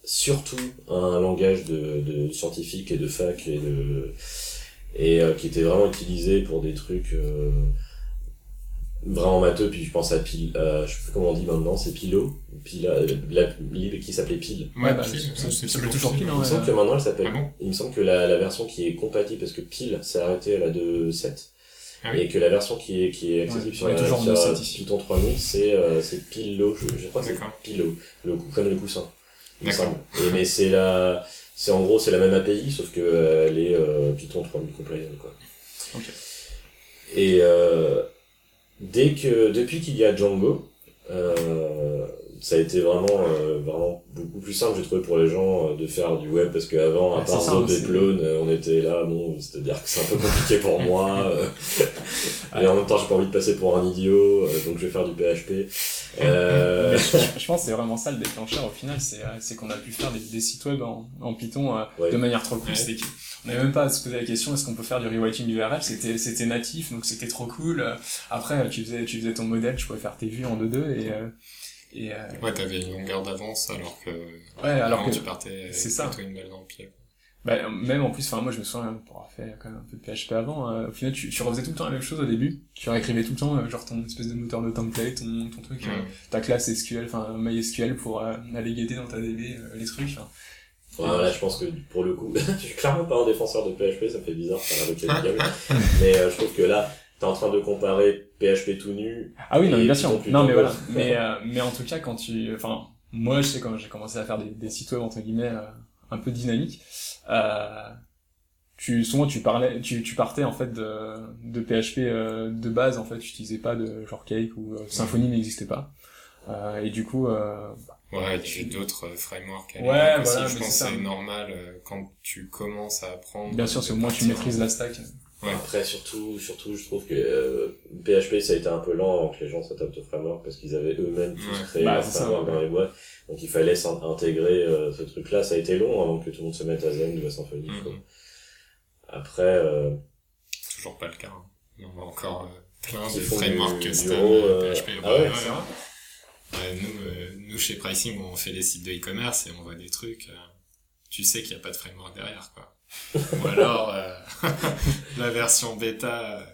surtout un langage de, de scientifique et de fac et de et euh, qui était vraiment utilisé pour des trucs euh, vraiment matheux puis je pense à pile euh, je sais plus comment on dit maintenant c'est pilo pile la, la qui s'appelait pile ouais bah, c'est toujours pile il me semble que maintenant elle s'appelle ah il me semble que la, la version qui est compatible parce que pile s'est arrêté à la 2.7 ah et que la version qui est qui est accessible sur, la, sur Python 3000 c'est euh, c'est pilo. Je, je crois que c'est pilo. Le comme le coussin mais c'est la, c'est en gros, c'est la même API, sauf que euh, elle est euh, Python 3000 compliant, quoi. Okay. Et euh, dès que, depuis qu'il y a Django, euh, ça a été vraiment, euh, vraiment beaucoup plus simple, j'ai trouvé, pour les gens euh, de faire du web, parce qu'avant, à part Zob et Clone, on était là, bon, c'est-à-dire que c'est un peu compliqué pour moi, et en même temps, j'ai pas envie de passer pour un idiot, donc je vais faire du PHP. Euh... je, pense que c'est vraiment ça le déclencheur au final, c'est c'est qu'on a pu faire des, des sites web en, en Python de manière trop cool. Ouais. On n'avait même pas à se poser la question est-ce qu'on peut faire du rewriting URL, c'était c'était natif donc c'était trop cool. Après tu faisais tu faisais ton modèle, tu pouvais faire tes vues en 2-2 et Et, euh, Ouais, t'avais une longueur d'avance alors que. ouais, alors que, tu partais c'est ça. plutôt une balle dans le pied. bah, même en plus, enfin, moi, je me souviens, pour avoir fait quand même un peu de PHP avant, euh, au final, tu, tu refaisais tout le temps la même chose au début. Tu réécrivais tout le temps, euh, genre ton espèce de moteur de template, ton, ton truc, euh, Ouais. ta classe SQL, enfin, MySQL pour euh, aller guetter dans ta DB euh, les trucs. enfin. Ouais, là, je pense que pour le coup, je suis clairement pas un défenseur de PHP, ça me fait bizarre, ça diables. Mais euh, je trouve que là, t'es en train de comparer PHP tout nu. Ah oui, non, mais bien sûr. plus Non, mais voilà. Mais, euh, mais en tout cas, quand tu, enfin, moi, je sais quand j'ai commencé à faire des, des sites web, entre guillemets, euh, un peu dynamiques, euh, tu, souvent, tu parlais, tu, tu partais, en fait, de, de PHP, euh, de base, en fait, tu utilisais pas de genre Cake ou euh, Symfony n'existait pas. Euh, et du coup, euh, Ouais, tu fais d'autres euh, frameworks. à Ouais, l'époque voilà, aussi. Je pense que c'est normal euh, quand tu commences à apprendre. bien sûr, c'est au moins tu maîtrises la stack. Ouais. Après, surtout, surtout, je trouve que euh, PHP, ça a été un peu lent avant que les gens s'adaptent au framework parce qu'ils avaient eux-mêmes tous Ouais. créé Bah, leur c'est ça, framework ouais. dans les boîtes. Donc il fallait s'in- intégrer euh, ce truc-là. Ça a été long avant que tout le monde se mette à Zen ou à Symfony. Mhm. quoi. Après, euh, Toujours pas le cas. hein. On a encore euh, plein de frameworks custom euh, euh, PHP. ah Ouais, ouais, ouais, c'est ouais. Ouais, nous, euh, nous, chez Pricing, on fait des sites de e-commerce et on voit des trucs. euh, tu sais qu'il n'y a pas de framework derrière, quoi. Ou alors, euh, la version bêta. euh,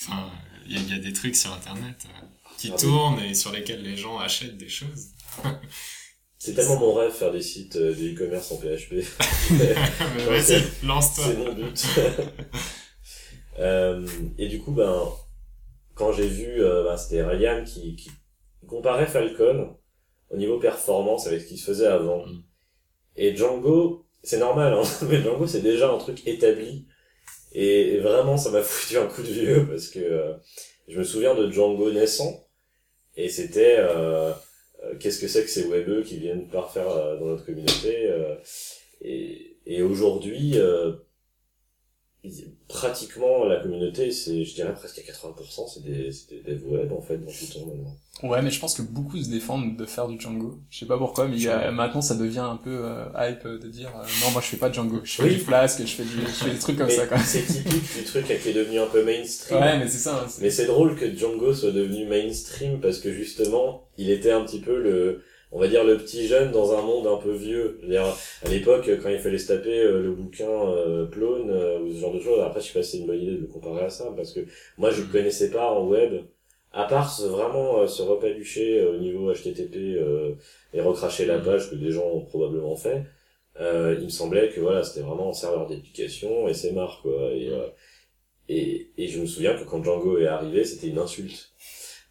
Enfin, il y, a- il y a des trucs sur Internet euh, qui Ah oui. tournent et sur lesquels les gens achètent des choses. c'est tellement mon rêve faire des sites euh, de e-commerce en PHP. Vas-y, lance-toi. C'est mon but. Euh, et du coup, ben, quand j'ai vu, euh, ben, c'était Ryan qui, qui comparait Falcon au niveau performance avec ce qui se faisait avant. Mm. Et Django, c'est normal, hein, mais Django c'est déjà un truc établi. Et, vraiment, ça m'a foutu un coup de vieux parce que euh, je me souviens de Django naissant et c'était euh, euh, qu'est-ce que c'est que ces webeux qui viennent parfaire euh, dans notre communauté euh, et, et aujourd'hui pratiquement la communauté c'est je dirais presque à 80% c'est des c'est des devs web en fait dans Python maintenant Ouais, mais je pense que beaucoup se défendent de faire du Django. Je sais pas pourquoi, mais il y a, maintenant ça devient un peu euh, hype de dire euh, non, moi je fais pas de Django, je fais Oui. du Flask, je fais, du, je fais des trucs comme Mais ça quoi. c'est typique du truc qui est devenu un peu mainstream Ouais, mais c'est ça. hein, Mais c'est drôle que Django soit devenu mainstream parce que justement, il était un petit peu le, on va dire le petit jeune dans un monde un peu vieux. Je veux dire, à l'époque, quand il fallait se taper euh, le bouquin euh, Clone euh, ou ce genre de choses, après je sais pas si c'est une bonne idée de le comparer à ça parce que moi je ne connaissais pas en web, à part se- vraiment euh, se repalucher euh, au niveau HTTP euh, et recracher la page que des gens ont probablement fait. Euh, il me semblait que voilà, c'était vraiment un serveur d'application et c'est marre quoi. Et, euh, et, et je me souviens que quand Django est arrivé, c'était une insulte.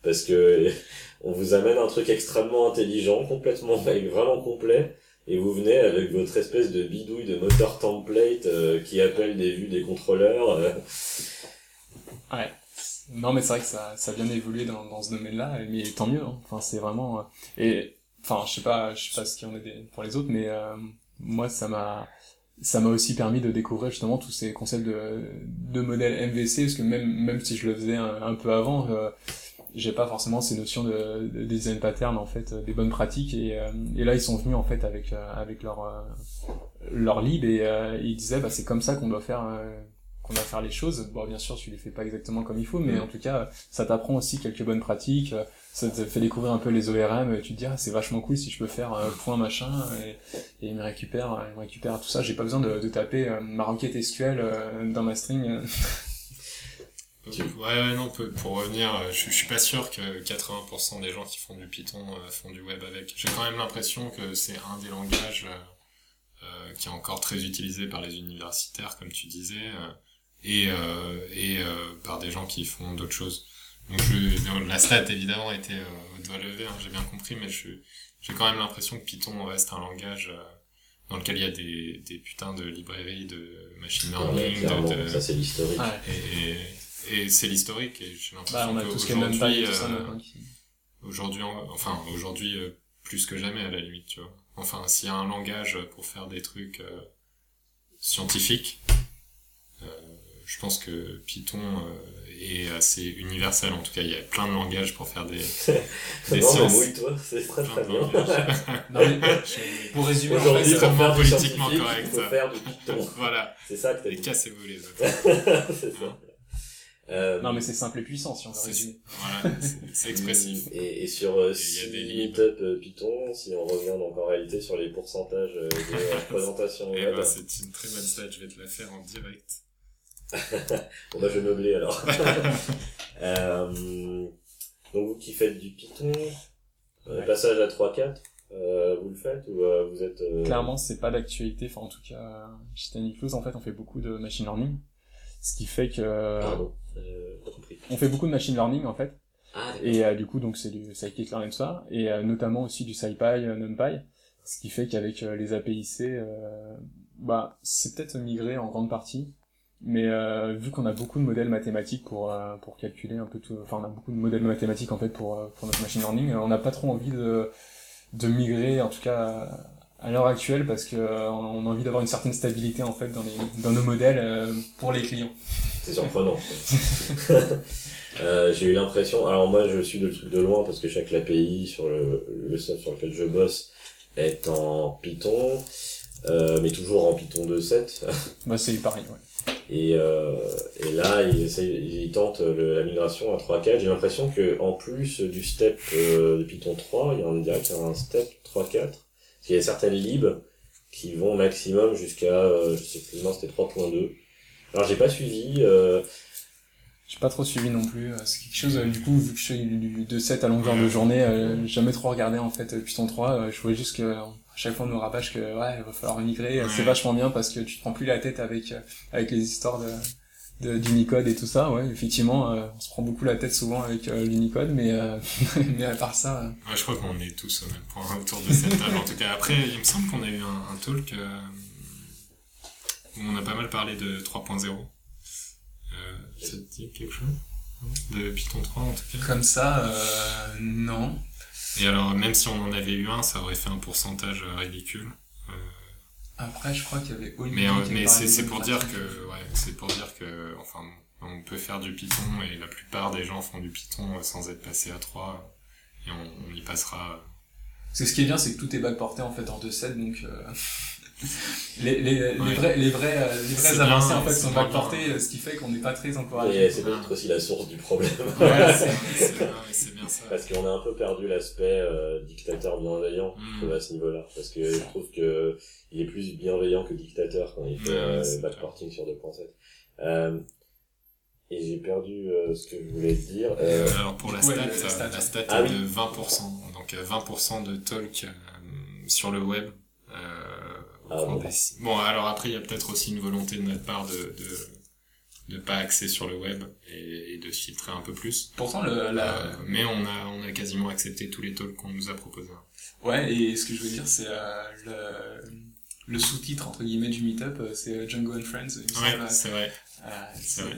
Parce que on vous amène un truc extrêmement intelligent, complètement, vraiment complet, et vous venez avec votre espèce de bidouille de moteur template euh, qui appelle des vues des contrôleurs. euh. Ouais. Non, mais c'est vrai que ça, ça a bien évolué dans, dans ce domaine-là, mais tant mieux. hein. Enfin, c'est vraiment. euh, Et enfin, je sais pas, je sais pas ce qu'il y en des- pour les autres, mais euh, moi, ça m'a, ça m'a aussi permis de découvrir justement tous ces concepts de, de modèles MVC, parce que même, même si je le faisais un, un peu avant, euh, j'ai pas forcément ces notions de, de design pattern en fait, euh, des bonnes pratiques, et, euh, et là ils sont venus en fait avec euh, avec leur euh, leur lib et euh, ils disaient bah c'est comme ça qu'on doit faire. euh, qu'on doit faire les choses. Bon, bien sûr, tu les fais pas exactement comme il faut, mais en tout cas, ça t'apprend aussi quelques bonnes pratiques. Ça te fait découvrir un peu les ORM. et Tu te dis, ah, c'est vachement cool si je peux faire euh, point machin et, et il me récupère, il me récupère tout ça. J'ai pas besoin de, de taper euh, ma requête SQL euh, dans ma string. Ouais, ouais, non, pour, pour revenir, euh, je, je suis pas sûr que 80% des gens qui font du Python euh, font du web avec. J'ai quand même l'impression que c'est un des langages euh, euh, qui est encore très utilisé par les universitaires, comme tu disais, et, euh, et euh, par des gens qui font d'autres choses. Donc je, la stat évidemment était euh, au doigt levé, hein, j'ai bien compris, mais je, j'ai quand même l'impression que Python reste un langage euh, dans lequel il y a des, des putains de librairies de machine learning, de, de- ça c'est l'historique. Ouais. et, et c'est l'historique et j'ai Bah, l'impression NumPy qu'aujourd'hui et euh, aujourd'hui en- enfin aujourd'hui euh, plus que jamais à la limite tu vois. Enfin s'il y a un langage pour faire des trucs euh, scientifiques euh, je pense que Python euh, est assez universel. En tout cas il y a plein de langages pour faire des, des non, mais sciences. mouille-toi, c'est très très bien. Non, mais pour résumer, Aujourd'hui, c'est- du politiquement correct, faut faire du Python. voilà. C'est ça que t'as et dit. cassez-vous les autres. C'est ça. Euh, Non, mais c'est simple et puissant, si on veut C'est- résumer. Voilà, c'est- expressif. Et, et sur euh, Et il y a six des limites. meet-up euh, Python, si on revient donc en réalité sur les pourcentages euh, de représentation Eh web, ben, c'est une très bonne slide, je vais te la faire en direct. bon bah je vais meubler alors. euh, donc vous qui faites du Python, euh, Ouais. passage à 3-4, euh, vous le faites ou euh, vous êtes... euh, Clairement, c'est pas d'actualité. Enfin, en tout cas, chez Tiny Close, en fait, on fait beaucoup de machine learning. Ce qui fait que... Pardon, euh, pas compris. On fait beaucoup de machine learning, en fait. Ah. Et euh, du coup, donc c'est du scikit-learn et ça, et euh, notamment aussi du SciPy, NumPy, ce qui fait qu'avec les APIC, euh, bah c'est peut-être migré en grande partie, mais vu qu'on a beaucoup de modèles mathématiques pour pour calculer un peu tout, enfin on a beaucoup de modèles mathématiques en fait pour pour notre machine learning, on n'a pas trop envie de de migrer, en tout cas à l'heure actuelle, parce que euh, on a envie d'avoir une certaine stabilité en fait dans les dans nos modèles euh, pour les clients. C'est surprenant. Euh, j'ai eu l'impression, alors moi je suis le truc de loin parce que chaque API sur le, le sur lequel je bosse est en Python, euh, mais toujours en Python 2.7. Bah c'est pareil, ouais. Et, euh, et là, ils, essayent, ils tentent le- la migration à 3.4. J'ai l'impression que en plus du step euh, de Python 3, il y a un, direct un step 3.4. Parce qu'il y a certaines libs qui vont maximum jusqu'à, euh, je sais plus, non, c'était 3.2. Alors j'ai pas suivi, euh, J'ai pas trop suivi non plus. euh, C'est quelque chose, euh, du coup, vu que je suis du- de 7 à longueur de journée, euh, j'ai jamais trop regardé en fait Python 3. euh, je voyais juste que à chaque fois on nous rabâche que ouais, il va falloir migrer. C'est vachement bien parce que tu te prends plus la tête avec avec les histoires de de- d'Unicode et tout ça. Ouais, effectivement, euh, on se prend beaucoup la tête souvent avec euh, l'Unicode, mais euh, mais à part ça, Ouais, je crois qu'on est tous au même point autour de cette table. En tout cas, après, il me semble qu'on a eu un, un talk euh, on a pas mal parlé de 3.0. Euh, ça te dit quelque chose? De Python 3 en tout cas? comme ça, euh, non. Et alors, même si on en avait eu un, ça aurait fait un pourcentage euh, ridicule. Euh, Après, je crois qu'il y avait Olivier mais qui mais c'est pour dire que ouais, c'est pour dire que enfin on peut faire du Python et la plupart des gens font du Python sans être passé à 3 et on, on y passera. euh, C'est ce qui est bien, c'est que tout est backporté en fait en 2.7, donc les, les, les Ouais. vrais, les vrais, euh, les bien, avancées en fait sont euh, ce qui fait qu'on n'est pas très et encouragé. c'est peut-être aussi la source du problème. Ouais, c'est bien, ça. Parce qu'on a un peu perdu l'aspect euh, dictateur bienveillant Mm. trouve, à ce niveau-là. Parce que je trouve que il est plus bienveillant que dictateur quand il fait Ouais, euh, backporting sur 2.7. Euh, et j'ai perdu euh, ce que je voulais te dire. Euh, Alors pour la Ouais, stat, la euh, stat. la stat Ah est oui. de 20%. Donc euh, 20% de talk euh, sur le web. Euh, Ah, bon. alors après il y a peut-être aussi une volonté de notre part de de, de pas axer sur le web et, et de se filtrer un peu plus. Pourtant, le, la... Euh, mais on a on a quasiment accepté tous les talks qu'on nous a proposés. ouais, et ce que je veux dire, c'est euh, le, le sous-titre entre guillemets du meetup, euh, c'est Django and Friends. Ouais, semble. c'est vrai. Euh, c'est vrai.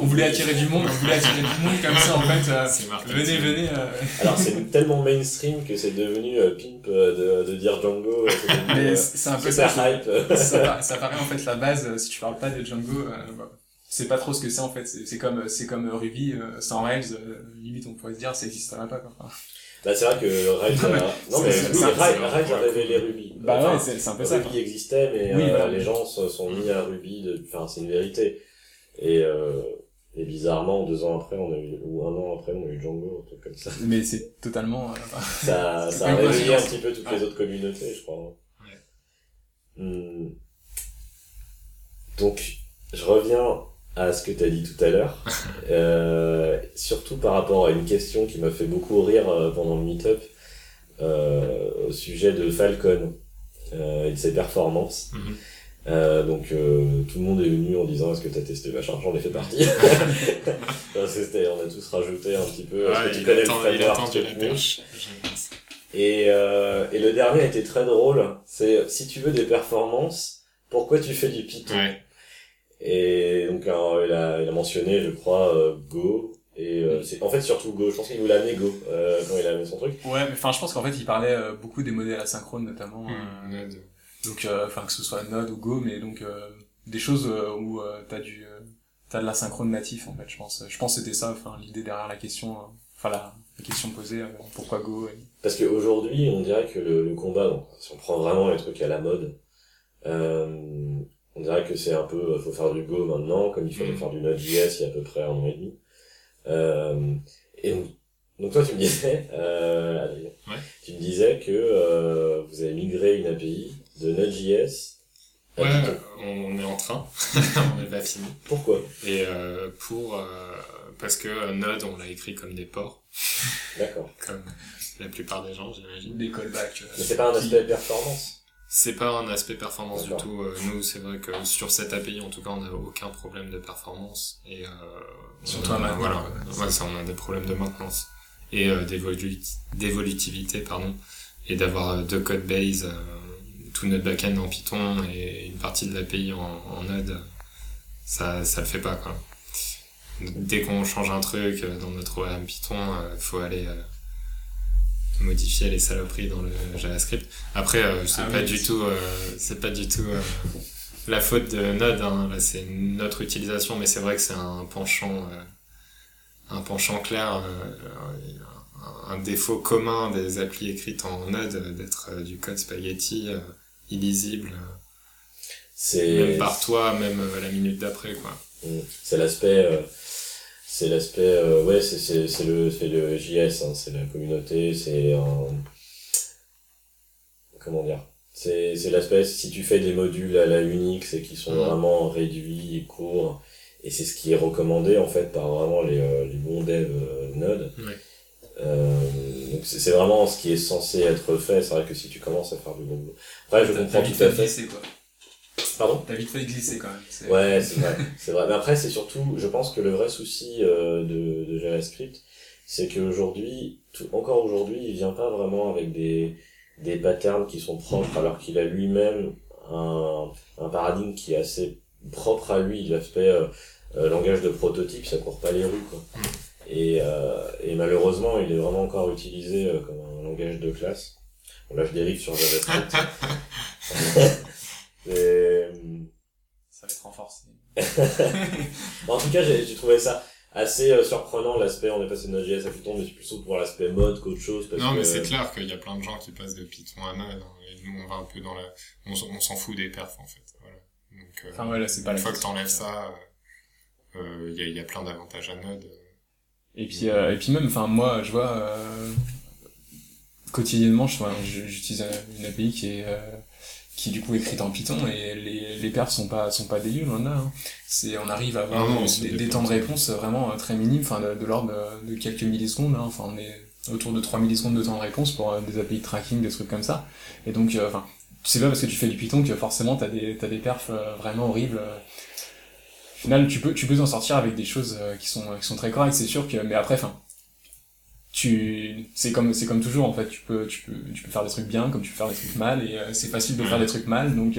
on voulait attirer du monde, on voulait attirer du monde comme ça en fait. euh, venez, venez. euh, Alors c'est tellement mainstream que c'est devenu euh, pimp euh, de, de dire Django. euh, mais euh, c'est un peu ça. hype. euh. ça, par- ça paraît en fait la base euh, si tu parles pas de Django euh, bah, c'est pas trop ce que c'est en fait c'est comme c'est comme euh, Ruby euh, sans Rails euh, limite on pourrait se dire ça existerait pas quoi. Bah c'est vrai que mais a... Non mais c'est- oui, Rails a révélé Ruby. bah Enfin, ouais c'est un peu ça Ruby existait, mais Oui, euh, voilà. les gens se sont mis à Ruby. De... Enfin, c'est une vérité. Et, euh, et bizarrement, deux ans après, on a eu, ou un an après, on a eu Django, un truc comme ça. mais c'est totalement euh, Ça, ça a réveillé un petit peu toutes les autres communautés, je crois. Ouais. Hmm. Donc, je reviens à ce que tu as dit tout à l'heure, euh, surtout par rapport à une question qui m'a fait beaucoup rire euh, pendant le meet-up, euh, au sujet de Falcon euh, et de ses performances. Mhm. Euh, donc euh, tout le monde est venu en disant est-ce que t'as testé machin? J'en ai fait partie Parce que c'était- on a tous rajouté un petit peu est-ce que tu il, connais attend, le framework la ça. et, euh, et le dernier était très drôle. C'est si tu veux des performances, pourquoi tu fais du Python Ouais. Et donc alors, il, a, il a mentionné, je crois, euh, Go. Et euh, c'est en fait surtout Go. Je pense qu'il voulait amener Go euh, quand il a mis son truc. ouais mais enfin je pense qu'en fait il parlait euh, beaucoup des modèles asynchrones notamment euh, Node. donc euh, enfin que ce soit Node ou Go mais donc euh, des choses euh, où euh, t'as du euh, t'as de l'asynchrone natif en fait je pense je pense que c'était ça enfin l'idée derrière la question euh, enfin la, la question posée euh, pourquoi Go et... Parce qu'aujourd'hui, on dirait que le, le combat, donc, si on prend vraiment les trucs à la mode, euh, On dirait que c'est un peu, faut faire du Go maintenant, comme il fallait Mm. faire du Node.js il y a à peu près un an et demi. Euh, et donc, donc toi, tu me disais, euh, Ouais. tu me disais que euh, vous avez migré une API de Node.js à Ouais, Python. on est en train, on n'est pas fini. Pourquoi? Et euh, pour euh, parce que euh, Node, on l'a écrit comme des ports, D'accord. comme la plupart des gens, j'imagine. Des callbacks. Mais c'est pas un aspect performance? C'est pas un aspect performance du tout. Euh, Nous, c'est vrai que sur cette API, en tout cas, on n'a aucun problème de performance. Et euh, Surtout on a- Voilà, ouais, ça, on a des problèmes de maintenance et euh, d'évolu- d'évolutivité, pardon, et d'avoir euh, deux code base, euh, tout notre backend en Python et une partie de l'API en, en Node, ça, ça le fait pas quoi. Dès qu'on change un truc euh, dans notre ORM Python, il faut aller euh, modifier les saloperies dans le JavaScript. Après, euh, c'est Ah pas oui, du tout, euh, c'est pas du tout euh, la faute de Node. Hein. Là, c'est notre utilisation, mais c'est vrai que c'est un penchant, euh, un penchant clair, euh, un, un défaut commun des applis écrites en Node euh, d'être euh, du code spaghetti euh, illisible, euh, C'est même par toi, même euh, la minute d'après, quoi. Mm. C'est l'aspect, euh, c'est l'aspect, euh, ouais, c'est c'est c'est le c'est le JS, hein, c'est la communauté, c'est un, comment dire, c'est c'est l'aspect si tu fais des modules à la Unix et qui sont vraiment réduits et courts, et c'est ce qui est recommandé en fait par vraiment les euh, les bons devs euh, Node. Euh, donc c'est vraiment ce qui est censé être fait. C'est vrai que si tu commences à faire du bon. Après, je comprends tout à fait. glisser, quoi. Pardon. T'as vite fait glisser, quand même. Ouais, c'est vrai, c'est vrai. Mais après, c'est surtout, je pense que le vrai souci euh, de, de JavaScript, c'est qu'aujourd'hui, encore aujourd'hui, il vient pas vraiment avec des, des patterns qui sont propres, alors qu'il a lui-même un, un paradigme qui est assez propre à lui. L'aspect euh, euh, langage de prototype, ça court pas les rues, quoi. Mm. Et, euh, et malheureusement, il est vraiment encore utilisé euh, comme un langage de classe. Bon, là, je dérive sur JavaScript. Et, Ça va être renforcé. en tout cas, j'ai trouvé ça assez euh, surprenant l'aspect, on est passé de Node.js à Python, mais c'est plutôt pour l'aspect mode qu'autre chose. Parce Non, que, mais c'est clair qu'il y a plein de gens qui passent de Python à Node, hein, et nous, on va un peu dans la... On, s'en fout des perfs, en fait. Voilà. Donc, euh, Enfin, ouais, là, c'est pas une la fois que t'enlèves ça, il euh, y, a, il y a plein d'avantages à Node. Et puis, euh, et puis même, enfin, moi, je vois, euh, quotidiennement, enfin, j'utilise une API qui est, euh, qui du coup est écrite en Python et les, les perfs sont pas, sont pas dégueux, loin de là. hein. C'est, on arrive à avoir Ah non, des- des, des des temps de réponse vraiment euh, très minimes, enfin, de, de l'ordre de, de quelques millisecondes, hein. enfin, on est autour de 3 millisecondes de temps de réponse pour euh, des API de tracking, des trucs comme ça. Et donc, euh, enfin, c'est pas parce que tu fais du Python que forcément t'as des, t'as des perfs euh, vraiment horribles. euh. Au final, tu peux, tu peux t'en sortir avec des choses euh, qui sont, qui sont très correctes, c'est sûr que, mais après, enfin, tu, c'est comme, c'est comme toujours, en fait, tu peux, tu peux, tu peux faire des trucs bien, comme tu peux faire des trucs mal, et euh, c'est facile de faire des trucs mal, donc,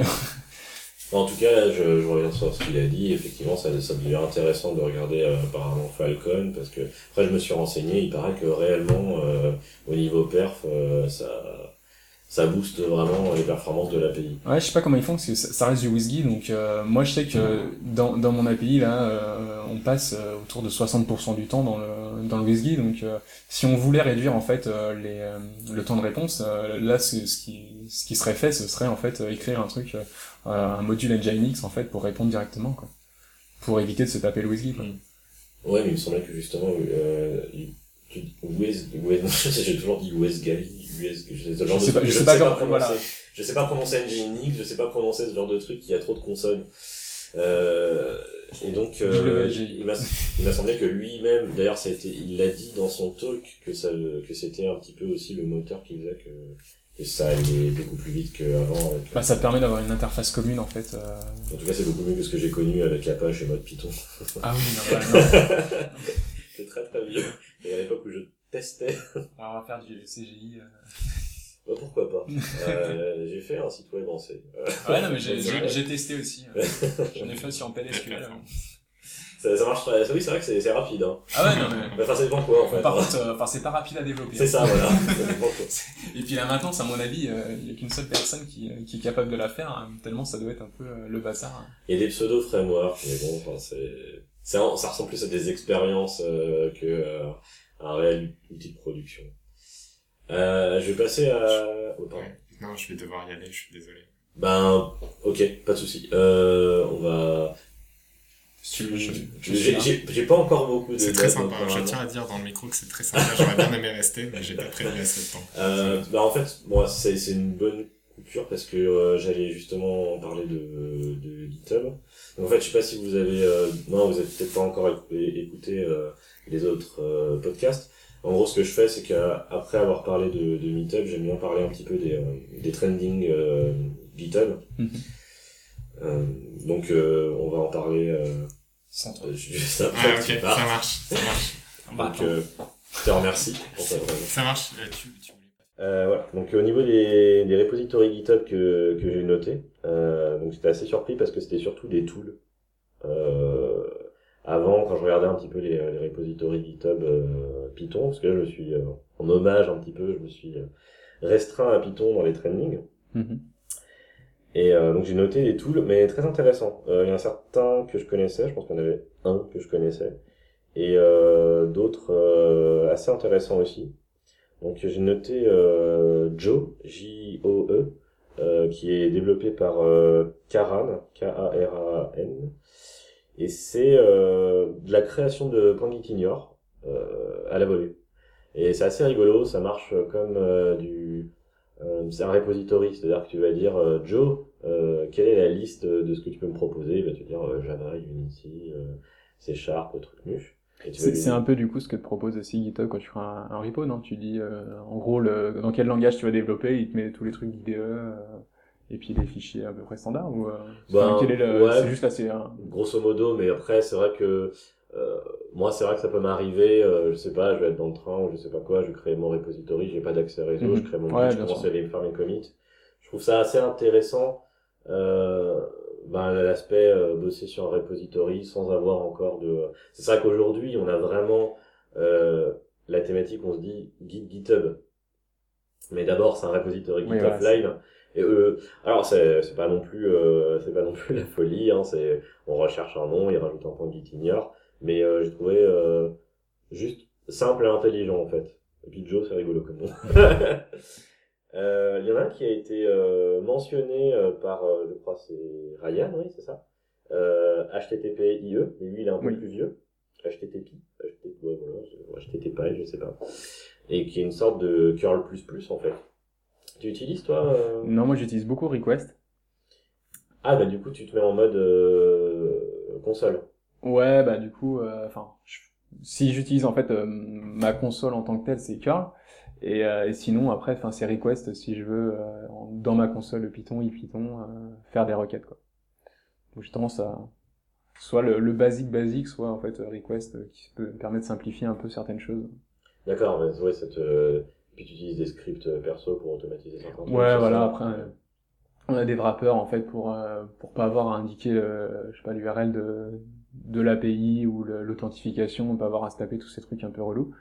En tout cas, je, je reviens sur ce qu'il a dit. Effectivement, ça, ça devient intéressant de regarder euh, apparemment Falcon, parce que après, je me suis renseigné. Il paraît que réellement, euh, au niveau perf, euh, ça, ça booste vraiment les performances de l'API. Ouais, je sais pas comment ils font parce que ça reste du whisky, donc euh, moi je sais que dans, dans mon API là, euh, on passe euh, autour de 60% du temps dans le dans le whisky, donc euh, si on voulait réduire en fait euh, les euh, le temps de réponse, euh, là ce, ce qui ce qui serait fait, ce serait en fait écrire un truc, euh, un module Nginx en fait pour répondre directement quoi, pour éviter de se taper le whisky quoi. Ouais, mais il me semblait que justement, euh, il- US, US, j'ai toujours dit US Guy, US, je sais, genre Je de pas- que je sais pas comment- prononcer. voilà. Je sais pas prononcer Nginx, je sais pas prononcer ce genre de truc, y a trop de consonnes. Euh, et donc, euh, il m'a semblé que lui-même, d'ailleurs, ça a été, il l'a dit dans son talk que ça, que c'était un petit peu aussi le moteur qui faisait que, que ça allait beaucoup plus vite qu'avant. Bah, ça te permet d'avoir une interface commune en fait. euh. En tout cas, c'est beaucoup mieux que ce que j'ai connu avec Apache et mode Python. Ah oui, non, bah, non. c'est très très vieux. Et à l'époque où je testais, Alors, on va faire du CGI. euh. bah, pourquoi pas. Euh, j'ai fait un site web en C. Euh, Ouais, non, mais j'ai, testé aussi. euh. J'en ai fait sur PLSQL. ça, ça marche très, oui, c'est vrai que c'est, c'est rapide, hein. Ah ouais, non, mais. Enfin, ça dépend quoi, en fait. Par contre, euh, enfin, c'est pas rapide à développer. c'est ça, voilà. Ça quoi. Et puis la maintenance, à mon avis, euh, il y a qu'une seule personne qui, euh, qui est capable de la faire, hein, tellement ça doit être un peu euh, le bazar. Il y a des pseudo-frameworks, mais bon, enfin, c'est, c'est, un- ça ressemble plus à des expériences, euh, que, euh, un réel outil de production. Euh, je vais passer à, oh. Ouais. Non, je vais devoir y aller, je suis désolé. Ben, ok, pas de souci. Euh, on va. Si J'ai pas encore beaucoup de. C'est très sympa. Je tiens à dire dans le micro que c'est très sympa. J'aurais bien aimé rester, mais j'ai pas prévu assez de temps. Euh, bah en fait, moi c'est c'est une bonne coupure parce que euh, j'allais justement parler de, de GitHub. Donc, en fait, je sais pas si vous avez, euh, non, vous avez peut-être pas encore écouté, écouté euh, les autres euh, podcasts. En gros, ce que je fais, c'est qu'après avoir parlé de, de Meetup, j'aime bien parler un petit peu des, euh, des trending euh, GitHub. Mhm. Euh, donc, euh, on va en parler euh, Sans trop. juste après. Ah, que tu ok, partes. ça marche, ça marche. Donc, euh, je te remercie pour ça, vraiment. Ça marche. Tu, tu Euh, voilà. Donc au niveau des, des repositories GitHub que, que j'ai noté, euh, donc j'étais assez surpris parce que c'était surtout des tools. Euh, avant, quand je regardais un petit peu les, les repositories GitHub euh, Python, parce que là je me suis euh, en hommage un petit peu, je me suis restreint à Python dans les trainings. Mhm. Et euh, donc j'ai noté des tools, mais très intéressants. Euh, il y en a certains que je connaissais, je pense qu'il y en avait un que je connaissais, et euh, d'autres euh, assez intéressants aussi. Donc j'ai noté euh, Joe, J-O-E, euh, qui est développé par euh, Karan, K-A-R-A-N, et c'est de la création de euh, à la volée. Et c'est assez rigolo, ça marche comme du... c'est un repository, c'est-à-dire que tu vas dire Joe, quelle est la liste de ce que tu peux me proposer? Il va te dire Java, Unity, C Sharp, truc muche. C'est un peu du coup ce que te propose aussi GitHub quand tu fais un, un repo, non? Tu dis euh, en gros le, dans quel langage tu vas développer, il te met tous les trucs IDE euh, et puis les fichiers à peu près standards ou euh, Ben, enfin, quel est le ouais. c'est juste c'est un grosso modo, mais après, c'est vrai que euh, moi, c'est vrai que ça peut m'arriver, euh, je sais pas, je vais être dans le train ou je sais pas quoi, je vais créer mon repository, j'ai pas d'accès réseau, Mhm. je crée mon Ouais, je commence à aller faire mes commits. Je trouve ça assez intéressant, euh, ben, l'aspect euh, bosser sur un repository sans avoir encore de... C'est ça qu'aujourd'hui, on a vraiment euh, la thématique, on se dit Git GitHub. Mais d'abord, c'est un repository Git Oui, offline. Et euh, alors c'est c'est pas non plus euh, c'est pas non plus la folie hein, c'est on recherche un nom, il rajoute un point Git ignore, mais euh, j'ai trouvé euh, juste simple et intelligent en fait. Et puis Joe c'est rigolo comme nom. Euh, Il y en a un qui a été euh, mentionné euh, par euh, je crois c'est Ryan oui c'est ça. Euh, HTTP IE mais lui il est un peu plus vieux. HTTP, HTTP, ouais, voilà, je- HTTP, je sais pas. Et qui est une sorte de curl plus plus en fait. Tu utilises toi euh? Non, moi j'utilise beaucoup Request. ah bah du coup tu te mets en mode euh, console. Ouais, bah du coup, enfin, si j'utilise en fait ma console en tant que telle, c'est curl. Et, euh, et sinon, après, enfin, c'est request si je veux euh, dans ma console Python, iPython, euh, faire des requêtes quoi. Donc j'ai tendance à soit le, le basique basique, soit en fait request euh, qui peut me permettre de simplifier un peu certaines choses. D'accord, mais ouais, cette, euh, puis tu utilises des scripts euh, perso pour automatiser trucs. Ouais, voilà. ça Après, on a des wrappers en fait pour euh, pour pas avoir à indiquer je sais pas l'URL de de l'API ou l'authentification, pas avoir à se taper tous ces trucs un peu relous.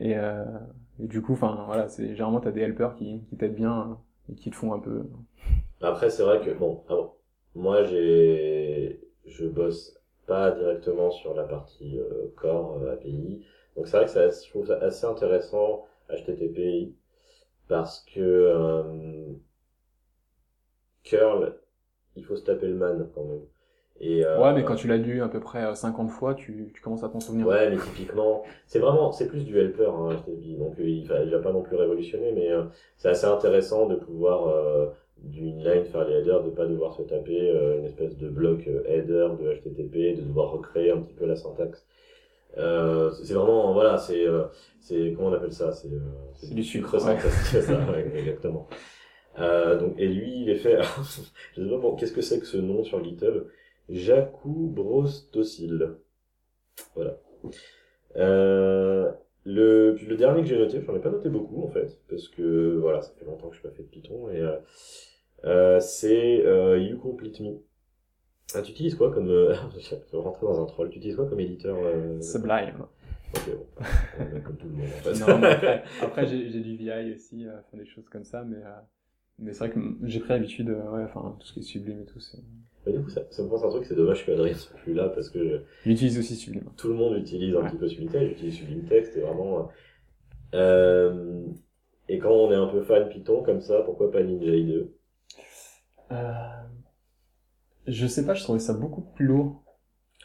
Et, euh, et du coup, enfin voilà, c'est généralement t'as des helpers qui qui t'aident bien et qui te font un peu. Après, c'est vrai que, bon, ah moi, j'ai, je bosse pas directement sur la partie euh, core euh, API. Donc, c'est vrai que ça, je trouve ça assez intéressant, HTTPI, parce que euh, curl, il faut se taper le man quand même. Et, euh, Ouais, mais quand tu l'as lu à peu près euh, 50 fois, tu tu commences à t'en souvenir. Ouais, mais typiquement, c'est vraiment, c'est plus du helper, hein, HTTP. Donc, euh, il va, il va pas non plus révolutionner, mais euh, c'est assez intéressant de pouvoir, euh, d'une line faire les headers, de pas devoir se taper euh, une espèce de bloc euh, header de HTTP, de devoir recréer un petit peu la syntaxe. Euh, c'est vraiment, voilà, c'est, euh, c'est, comment on appelle ça? C'est, euh, C'est du sucre, sucre ouais. synthétique, ça, ouais, exactement. Euh, donc, et lui, il est fait, je sais pas bon, qu'est-ce que c'est que ce nom sur GitHub? Jakub Brostocil. Voilà. Euh, le, le dernier que j'ai noté, j'en ai pas noté beaucoup en fait, parce que voilà, ça fait longtemps que je n'ai pas fait de Python, et euh, euh, c'est euh, You Complete Me. Ah, tu utilises quoi comme... Euh, je vais rentrer dans un troll, tu utilises quoi comme éditeur euh... Sublime. Ok, bon. Comme tout le monde en fait. non, mais après, après j'ai j'ai du VI aussi, euh, des choses comme ça, mais euh, mais c'est vrai que j'ai pris l'habitude, euh, ouais, enfin tout ce qui est Sublime et tout, c'est. Mais du coup, ça, ça me pense un truc, c'est dommage que Adrien soit plus là, parce que J'utilise aussi Sublime. tout le monde utilise un Ouais. petit peu Sublime Text, j'utilise Sublime Text, et vraiment... euh, et quand on est un peu fan Python comme ça, pourquoi pas Ninja IDE Euh, je sais pas, je trouvais ça beaucoup plus lourd.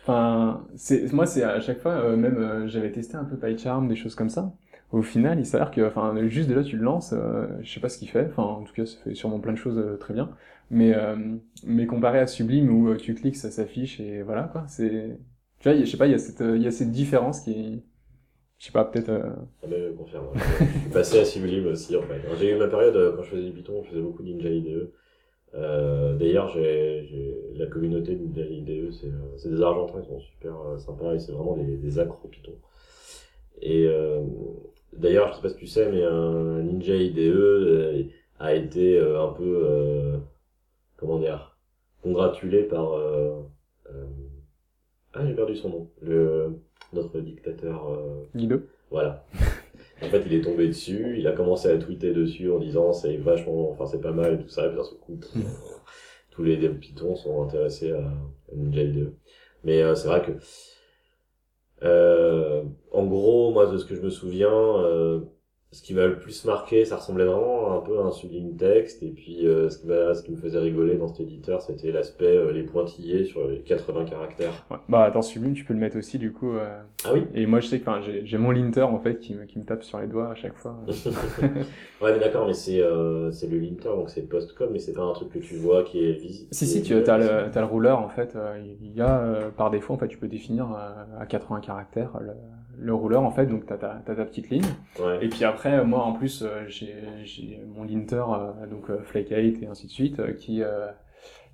Enfin, c'est moi, c'est à chaque fois, euh, même euh, j'avais testé un peu PyCharm, des choses comme ça. Au final, il s'avère que, enfin, juste là, tu le lances, euh, je sais pas ce qu'il fait. Enfin, en tout cas, ça fait sûrement plein de choses euh, très bien. Mais, euh, mais comparé à Sublime où euh, tu cliques, ça s'affiche et voilà quoi. C'est, tu vois, je sais pas, il y a cette, il y a cette différence qui, je sais pas, peut-être. euh, Ah ben, je confirme. je suis à Sublime aussi, en fait. J'ai eu ma période, quand je faisais du Python, je faisais beaucoup de Ninja IDE. D'ailleurs, j'ai la communauté de Ninja IDE, c'est c'est des Argentins, ils sont super sympas et c'est vraiment des, des accros Python. Et euh, d'ailleurs, je sais pas si tu sais, mais un Ninja IDE euh, a été euh, un peu, euh, comment dire, congratulé par... euh, euh, ah, j'ai perdu son nom. Le, notre dictateur... euh, Guido. voilà. En fait, il est tombé dessus, il a commencé à tweeter dessus en disant c'est vachement, enfin c'est pas mal et tout ça, et puis d'un seul coup, tous les Python sont intéressés à, Ninja IDE. Mais euh, c'est vrai que, en gros, moi de ce que je me souviens, euh, ce qui m'a le plus marqué, ça ressemblait vraiment un peu à un sublime texte, et puis euh, ce, qui m'a- ce qui me faisait rigoler dans cet éditeur, c'était l'aspect euh, les pointillés sur les 80 caractères. Ouais. Bah, dans Sublime, tu peux le mettre aussi, du coup. euh, Ah oui Et moi, je sais que, enfin, j'ai j'ai mon linter en fait qui me, qui me tape sur les doigts à chaque fois. Ouais, mais d'accord, mais c'est euh, c'est le linter, donc c'est post-com, mais c'est pas un truc que tu vois qui est visible. Si si, tu as le le rouleur en fait. euh, Il y a euh, par défaut en fait, tu peux définir euh, à 80 caractères le, le rouleur en fait. Donc t'as ta petite ligne. Ouais. Et puis après, euh, moi en plus, euh, j'ai j'ai mon linter euh, donc Flake 8 et ainsi de suite qui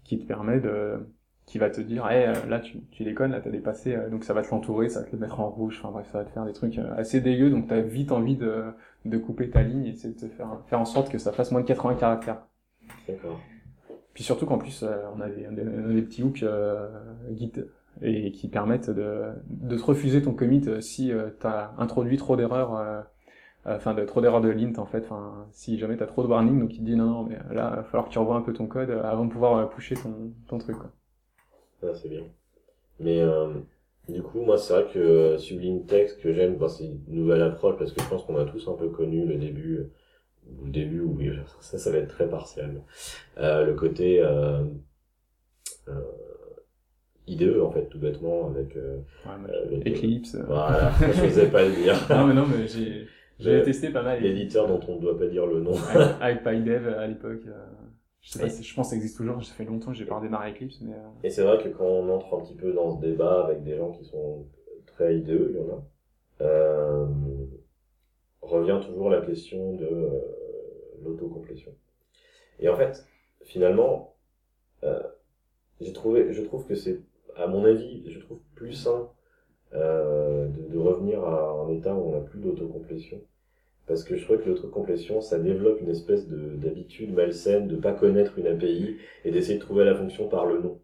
qui te permet de qui va te dire, hey, là tu, tu déconnes, là t'as dépassé, donc ça va te l'entourer, ça va te le mettre en rouge, enfin bref, ça va te faire des trucs assez dégueux, donc t'as vite envie de, de couper ta ligne et de te faire, faire en sorte que ça fasse moins de 80 caractères. D'accord. Puis surtout qu'en plus, on, a des, on a des petits hooks euh, Git et qui permettent de, de te refuser ton commit euh, si euh, t'as introduit trop d'erreurs, euh, euh, enfin de trop d'erreurs de lint en fait. Si jamais t'as trop de warning, donc il te dit non, non, mais là, il va falloir que tu revoies un peu ton code avant de pouvoir pusher ton, ton truc. Quoi. Ah, c'est bien. Mais du coup, moi, c'est vrai que Sublime Text, que j'aime, bah, c'est une nouvelle approche parce que je pense qu'on a tous un peu connu le début, le début, oui, ça, ça va être très partiel. Le côté euh, euh, IDE, en fait, tout bêtement, avec. Euh, Ouais, euh, Eclipse. euh. Voilà, je n'osais pas le dire. non, mais non, mais j'ai j'ai testé pas mal. L'éditeur dont on ne doit pas dire le nom. avec, avec PyDev à l'époque. euh, je sais pas si, je pense que ça existe toujours. Ça fait longtemps que j'ai pas redémarré Eclipse, mais. euh, Et c'est vrai que quand on entre un petit peu dans ce débat avec des gens qui sont très IDE, il y en a, euh, revient toujours la question de euh, l'autocomplétion. Et en fait, finalement, euh, j'ai trouvé, je trouve que c'est, à mon avis, je trouve plus sain euh, de, de revenir à un état où on n'a plus d'autocomplétion. Parce que je trouve que l'autocomplétion, ça développe une espèce de- d'habitude malsaine de pas connaître une API et d'essayer de trouver la fonction par le nom.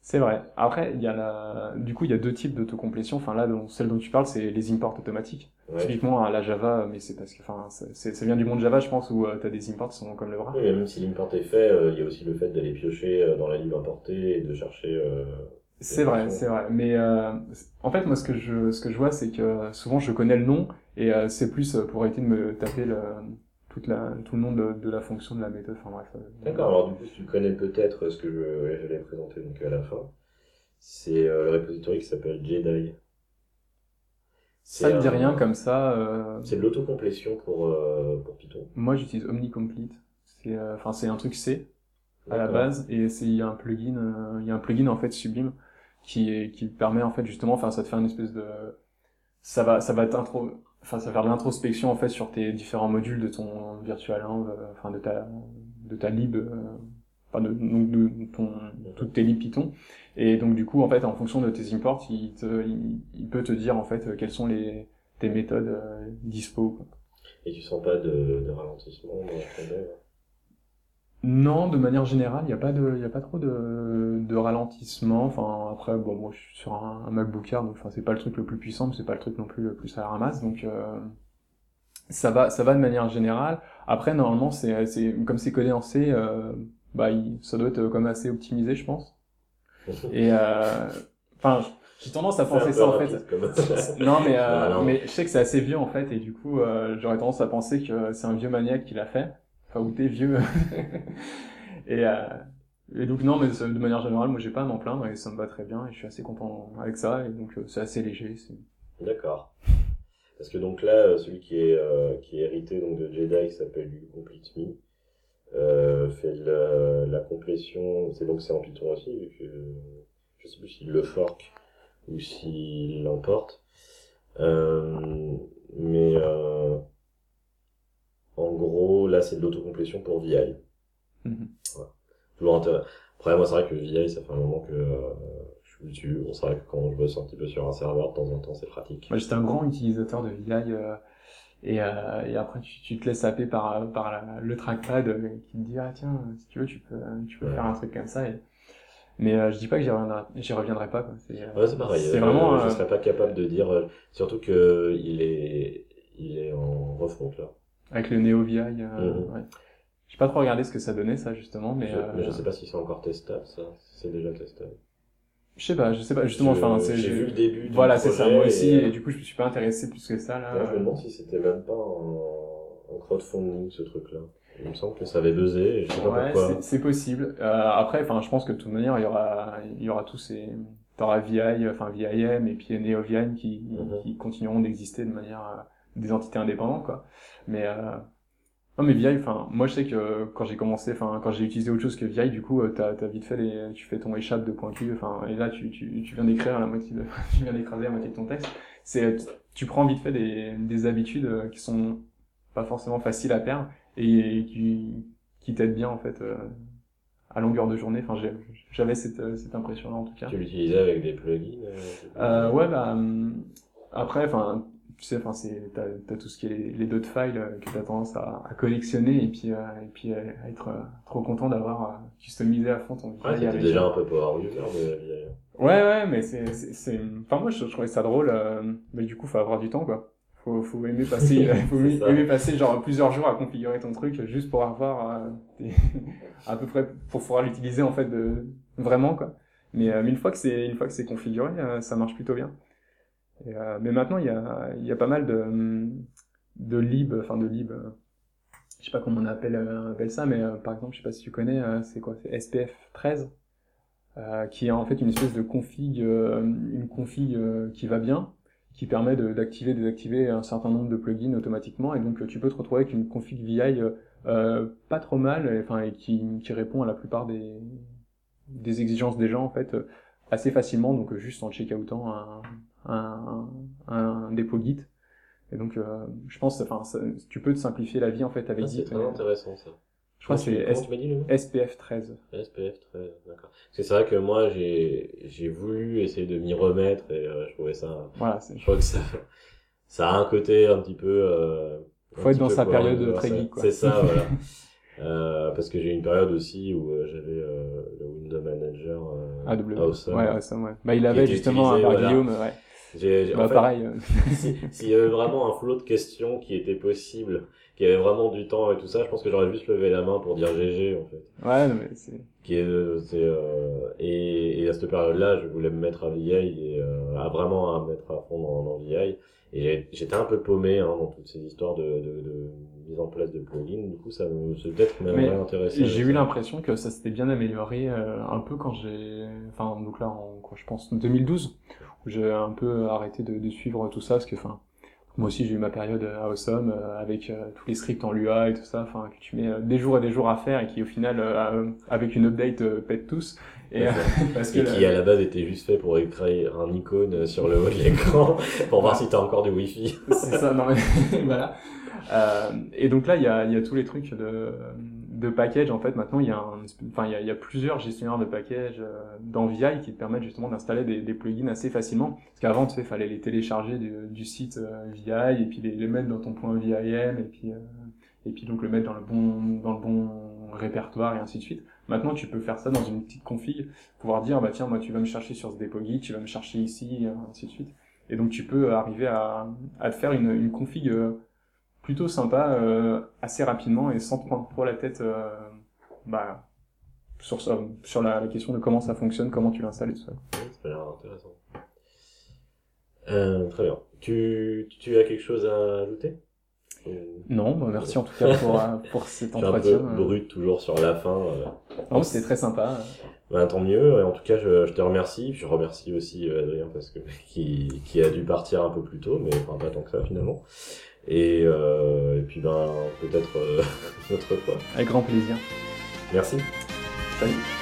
C'est vrai. Après, il y a la... du coup, il y a deux types d'autocomplétion. Enfin, là, celle dont tu parles, c'est les imports automatiques. Ouais. Typiquement, à la Java, mais c'est parce que, enfin, c'est- vient du monde Java, je pense, où tu t'as des imports qui sont comme le bras. Oui, mais même si l'import est fait, euh, il y a aussi le fait d'aller piocher euh, dans la lib importée et de chercher. Euh, C'est vrai, c'est vrai. Mais euh, en fait, moi, ce que je, ce que je vois, c'est que souvent, je connais le nom et euh, c'est plus pour éviter de me taper le, toute la, tout le nom de, de la fonction de la méthode. Enfin bref. euh, D'accord, alors du coup, si tu connais peut-être ce que je, l'ai présenté donc à la fin, c'est euh, le repository qui s'appelle Jedi. Ça me dit rien comme ça. euh, C'est de l'autocomplétion pour, euh, pour Python. Moi, j'utilise OmniComplete. C'est, euh, enfin, c'est un truc C à la base et c'est il y a un plugin, euh, il y a un plugin en fait Sublime qui qui permet en fait justement, enfin, ça te fait une espèce de, ça va, ça va t'intro, enfin, ça va faire de l'introspection en fait sur tes différents modules de ton virtual env, euh, enfin, de ta, de ta lib, euh, enfin, de, donc de ton, toutes tes libs Python. Et donc du coup, en fait, en fonction de tes imports, il te, il, il peut te dire en fait quelles sont les tes méthodes euh, dispo. quoi. Et tu sens pas de, de ralentissement dans dev Non, de manière générale, il n'y a pas de, il y a pas trop de, de ralentissement. Enfin, après, bon, moi, je suis sur un, un MacBook Air, donc, enfin, c'est pas le truc le plus puissant, mais c'est pas le truc non plus le plus à la ramasse, donc, euh, ça va, ça va de manière générale. Après, normalement, c'est, c'est, comme c'est codé en C, euh, bah, il- ça doit être comme assez optimisé, je pense. Et, euh, enfin, j'ai tendance à penser ça, en fait. Non, mais, euh, Ah, non. mais je sais que c'est assez vieux en fait, et du coup, euh, j'aurais tendance à penser que c'est un vieux maniaque qui l'a fait. Enfin, ou t'es vieux. et, euh, et donc non, mais de manière générale, moi j'ai pas à m'en plaindre et ça me va très bien et je suis assez content avec ça et donc euh, c'est assez léger. D'accord. Parce que donc là, euh, celui qui est, qui est hérité donc, de Jedi, qui s'appelle du Complete Me, fait la, la complétion, c'est donc c'est en Python aussi, vu que je sais plus s'il le fork ou s'il l'emporte. Mais en gros, là c'est de l'autocomplétion pour VI. Mhm. Toujours intéressant. Après, moi, c'est vrai que VI, ça fait un moment que euh, je suis dessus. Bon, c'est vrai que quand je bosse un petit peu sur un serveur, de temps en temps, c'est pratique. Moi j'étais un grand utilisateur de VI euh, et, euh, et après tu, tu te laisses happer par, par la- le trackpad euh, qui te dit ah tiens si tu veux tu peux, tu peux Ouais. faire un truc comme ça. Et... Mais euh, je dis pas que j'y reviendrai, reviendrai pas. C'est, euh, Ouais, c'est pareil. Euh, vraiment. Je serais pas capable de dire, surtout que il est, il est en refonte là. Avec le Neo VI. Euh, Mhm. ouais. J'ai pas trop regardé ce que ça donnait ça justement, mais, je, euh, mais je sais pas si c'est encore testable ça. C'est déjà testable. je sais pas, je sais pas justement. Enfin, c'est j'ai vu le début. du Voilà, c'est ça. Moi aussi, et, et, du coup, je me suis pas intéressé plus que ça là. euh, je me demande si c'était même pas en, en crowdfunding ce truc là. Il me semble que ça avait buzzé et je sais pas Ouais, pourquoi. c'est- c'est possible. Euh, après, enfin, je pense que de toute manière, il y aura, il y aura tous ces, t'auras VI, enfin VIM et puis NeoVIM qui, Mhm. qui continueront d'exister de manière euh, des entités indépendantes, quoi. Mais euh, non, mais VI, enfin, moi je sais que quand j'ai commencé, enfin, quand j'ai utilisé autre chose que VI, du coup, euh, t'as, t'as vite fait les, tu fais ton échappe de point Q, enfin, et là, tu, tu, tu viens d'écrire la moitié de, tu viens d'écraser la moitié de ton texte. C'est, tu prends vite fait des, des habitudes euh, qui sont pas forcément faciles à perdre et qui, qui t'aident bien, en fait, euh, à longueur de journée. Enfin, j'avais cette, euh, cette impression-là, en tout cas. Tu l'utilisais avec des plugins euh, Euh, ouais, bah, hum, après, enfin, tu sais, enfin, c'est, t'as, t'as tout ce qui est les, les dot files euh, que t'as tendance à, à collectionner et puis, euh, et puis euh, à être euh, trop content d'avoir euh, customisé à fond ton Ouais, t'étais déjà un peu power user de VI. Ouais, ouais, mais c'est, c'est, c'est- enfin, moi, je, je trouvais ça drôle, euh, mais du coup, faut avoir du temps, quoi. Faut, faut aimer passer, faut aimer, passer genre plusieurs jours à configurer ton truc juste pour avoir euh, des- à peu près pour pouvoir l'utiliser en fait de vraiment quoi. Mais, euh, mais une fois que c'est une fois que c'est configuré, euh, ça marche plutôt bien. Euh, mais maintenant il y a il y a pas mal de de lib, enfin de lib. euh, je sais pas comment on appelle euh, appelle ça, mais euh, par exemple je sais pas si tu connais, euh, c'est quoi, c'est SPF 13 euh, qui est en fait une espèce de config, une config qui va bien, qui permet d'activer, désactiver un certain nombre de plugins automatiquement, et donc tu peux te retrouver avec une config VI pas trop mal, enfin et qui, qui répond à la plupart des, des exigences des gens en fait assez facilement, donc juste en checkoutant un, un, un, un dépôt Git. Et donc euh, je pense, enfin tu peux te simplifier la vie en fait avec Ah, c'est Git. très euh, intéressant ça. je crois que c'est SPF 13. SPF 13, d'accord. Parce que c'est vrai que moi, j'ai, j'ai voulu essayer de m'y remettre et euh, je trouvais ça, Voilà, c'est je crois que ça, ça a un côté un petit peu, euh, un Faut être dans sa power période user, très geek, quoi. C'est ça, voilà. Euh, parce que j'ai eu une période aussi où euh, j'avais euh, le Window Manager euh, AW. Awesome. Ouais, Awesome, ouais. Bah, il avait justement un utilisé, par voilà. Guillaume, ouais. J'ai, Bah, en fait, pareil. si- s'il y avait vraiment un flot de questions qui était possible, qui avait vraiment du temps et tout ça, je pense que j'aurais juste levé la main pour dire GG en fait. Ouais, non, mais c'est. qui est, euh, c'est, euh, et, et à cette période-là, je voulais me mettre à VI et euh, à vraiment à me mettre à fond dans, dans VI. Et j'étais un peu paumé hein, dans toutes ces histoires de, de, de mise en place de plugins. Du coup, ça me, peut-être Mais intéresser. J'ai eu l'impression que ça s'était bien amélioré euh, un peu quand j'ai, enfin donc là en quoi je pense 2012 où j'ai un peu arrêté de, de suivre tout ça parce que enfin moi aussi j'ai eu ma période à Awesome euh, avec euh, tous les scripts en Lua et tout ça, enfin que tu mets euh, des jours et des jours à faire et qui au final euh, avec une update euh, pètent tous et euh, parce que Et qui à la base était juste fait pour écrire un icône sur le haut de l'écran pour voir si t'as encore du wifi. c'est ça, non mais voilà. Euh, et donc là, il y a, il y a tous les trucs de, de package. En fait, maintenant, il y a, un, enfin, il y a, il y a plusieurs gestionnaires de package euh, dans VI qui te permettent justement d'installer des, des plugins assez facilement. Parce qu'avant, tu sais, fallait les télécharger du, du site euh, VI et puis les, les mettre dans ton point VIM et puis euh, et puis donc le mettre dans le bon dans le bon répertoire et ainsi de suite. Maintenant, tu peux faire ça dans une petite config, pouvoir dire bah tiens, moi tu vas me chercher sur ce dépôt tu vas me chercher ici, et ainsi de suite. Et donc tu peux arriver à, à te faire une, une config euh, plutôt sympa euh, assez rapidement et sans prendre trop la tête euh, bah, sur, ça, sur la, question de comment ça fonctionne, comment tu l'installes et tout ça. Ça a l'air intéressant. Euh, très bien. Tu, tu as quelque chose à ajouter? Non, bah, merci en tout cas pour, pour cet entretien. un peu brut toujours sur la fin. Non, c'était très sympa. Bah, tant mieux. En tout cas, je, te remercie. Je remercie aussi Adrien parce que qui, a dû partir un peu plus tôt, mais pas tant que ça finalement. Euh, et, puis ben, peut-être euh, une autre fois. Avec grand plaisir. Merci. Salut.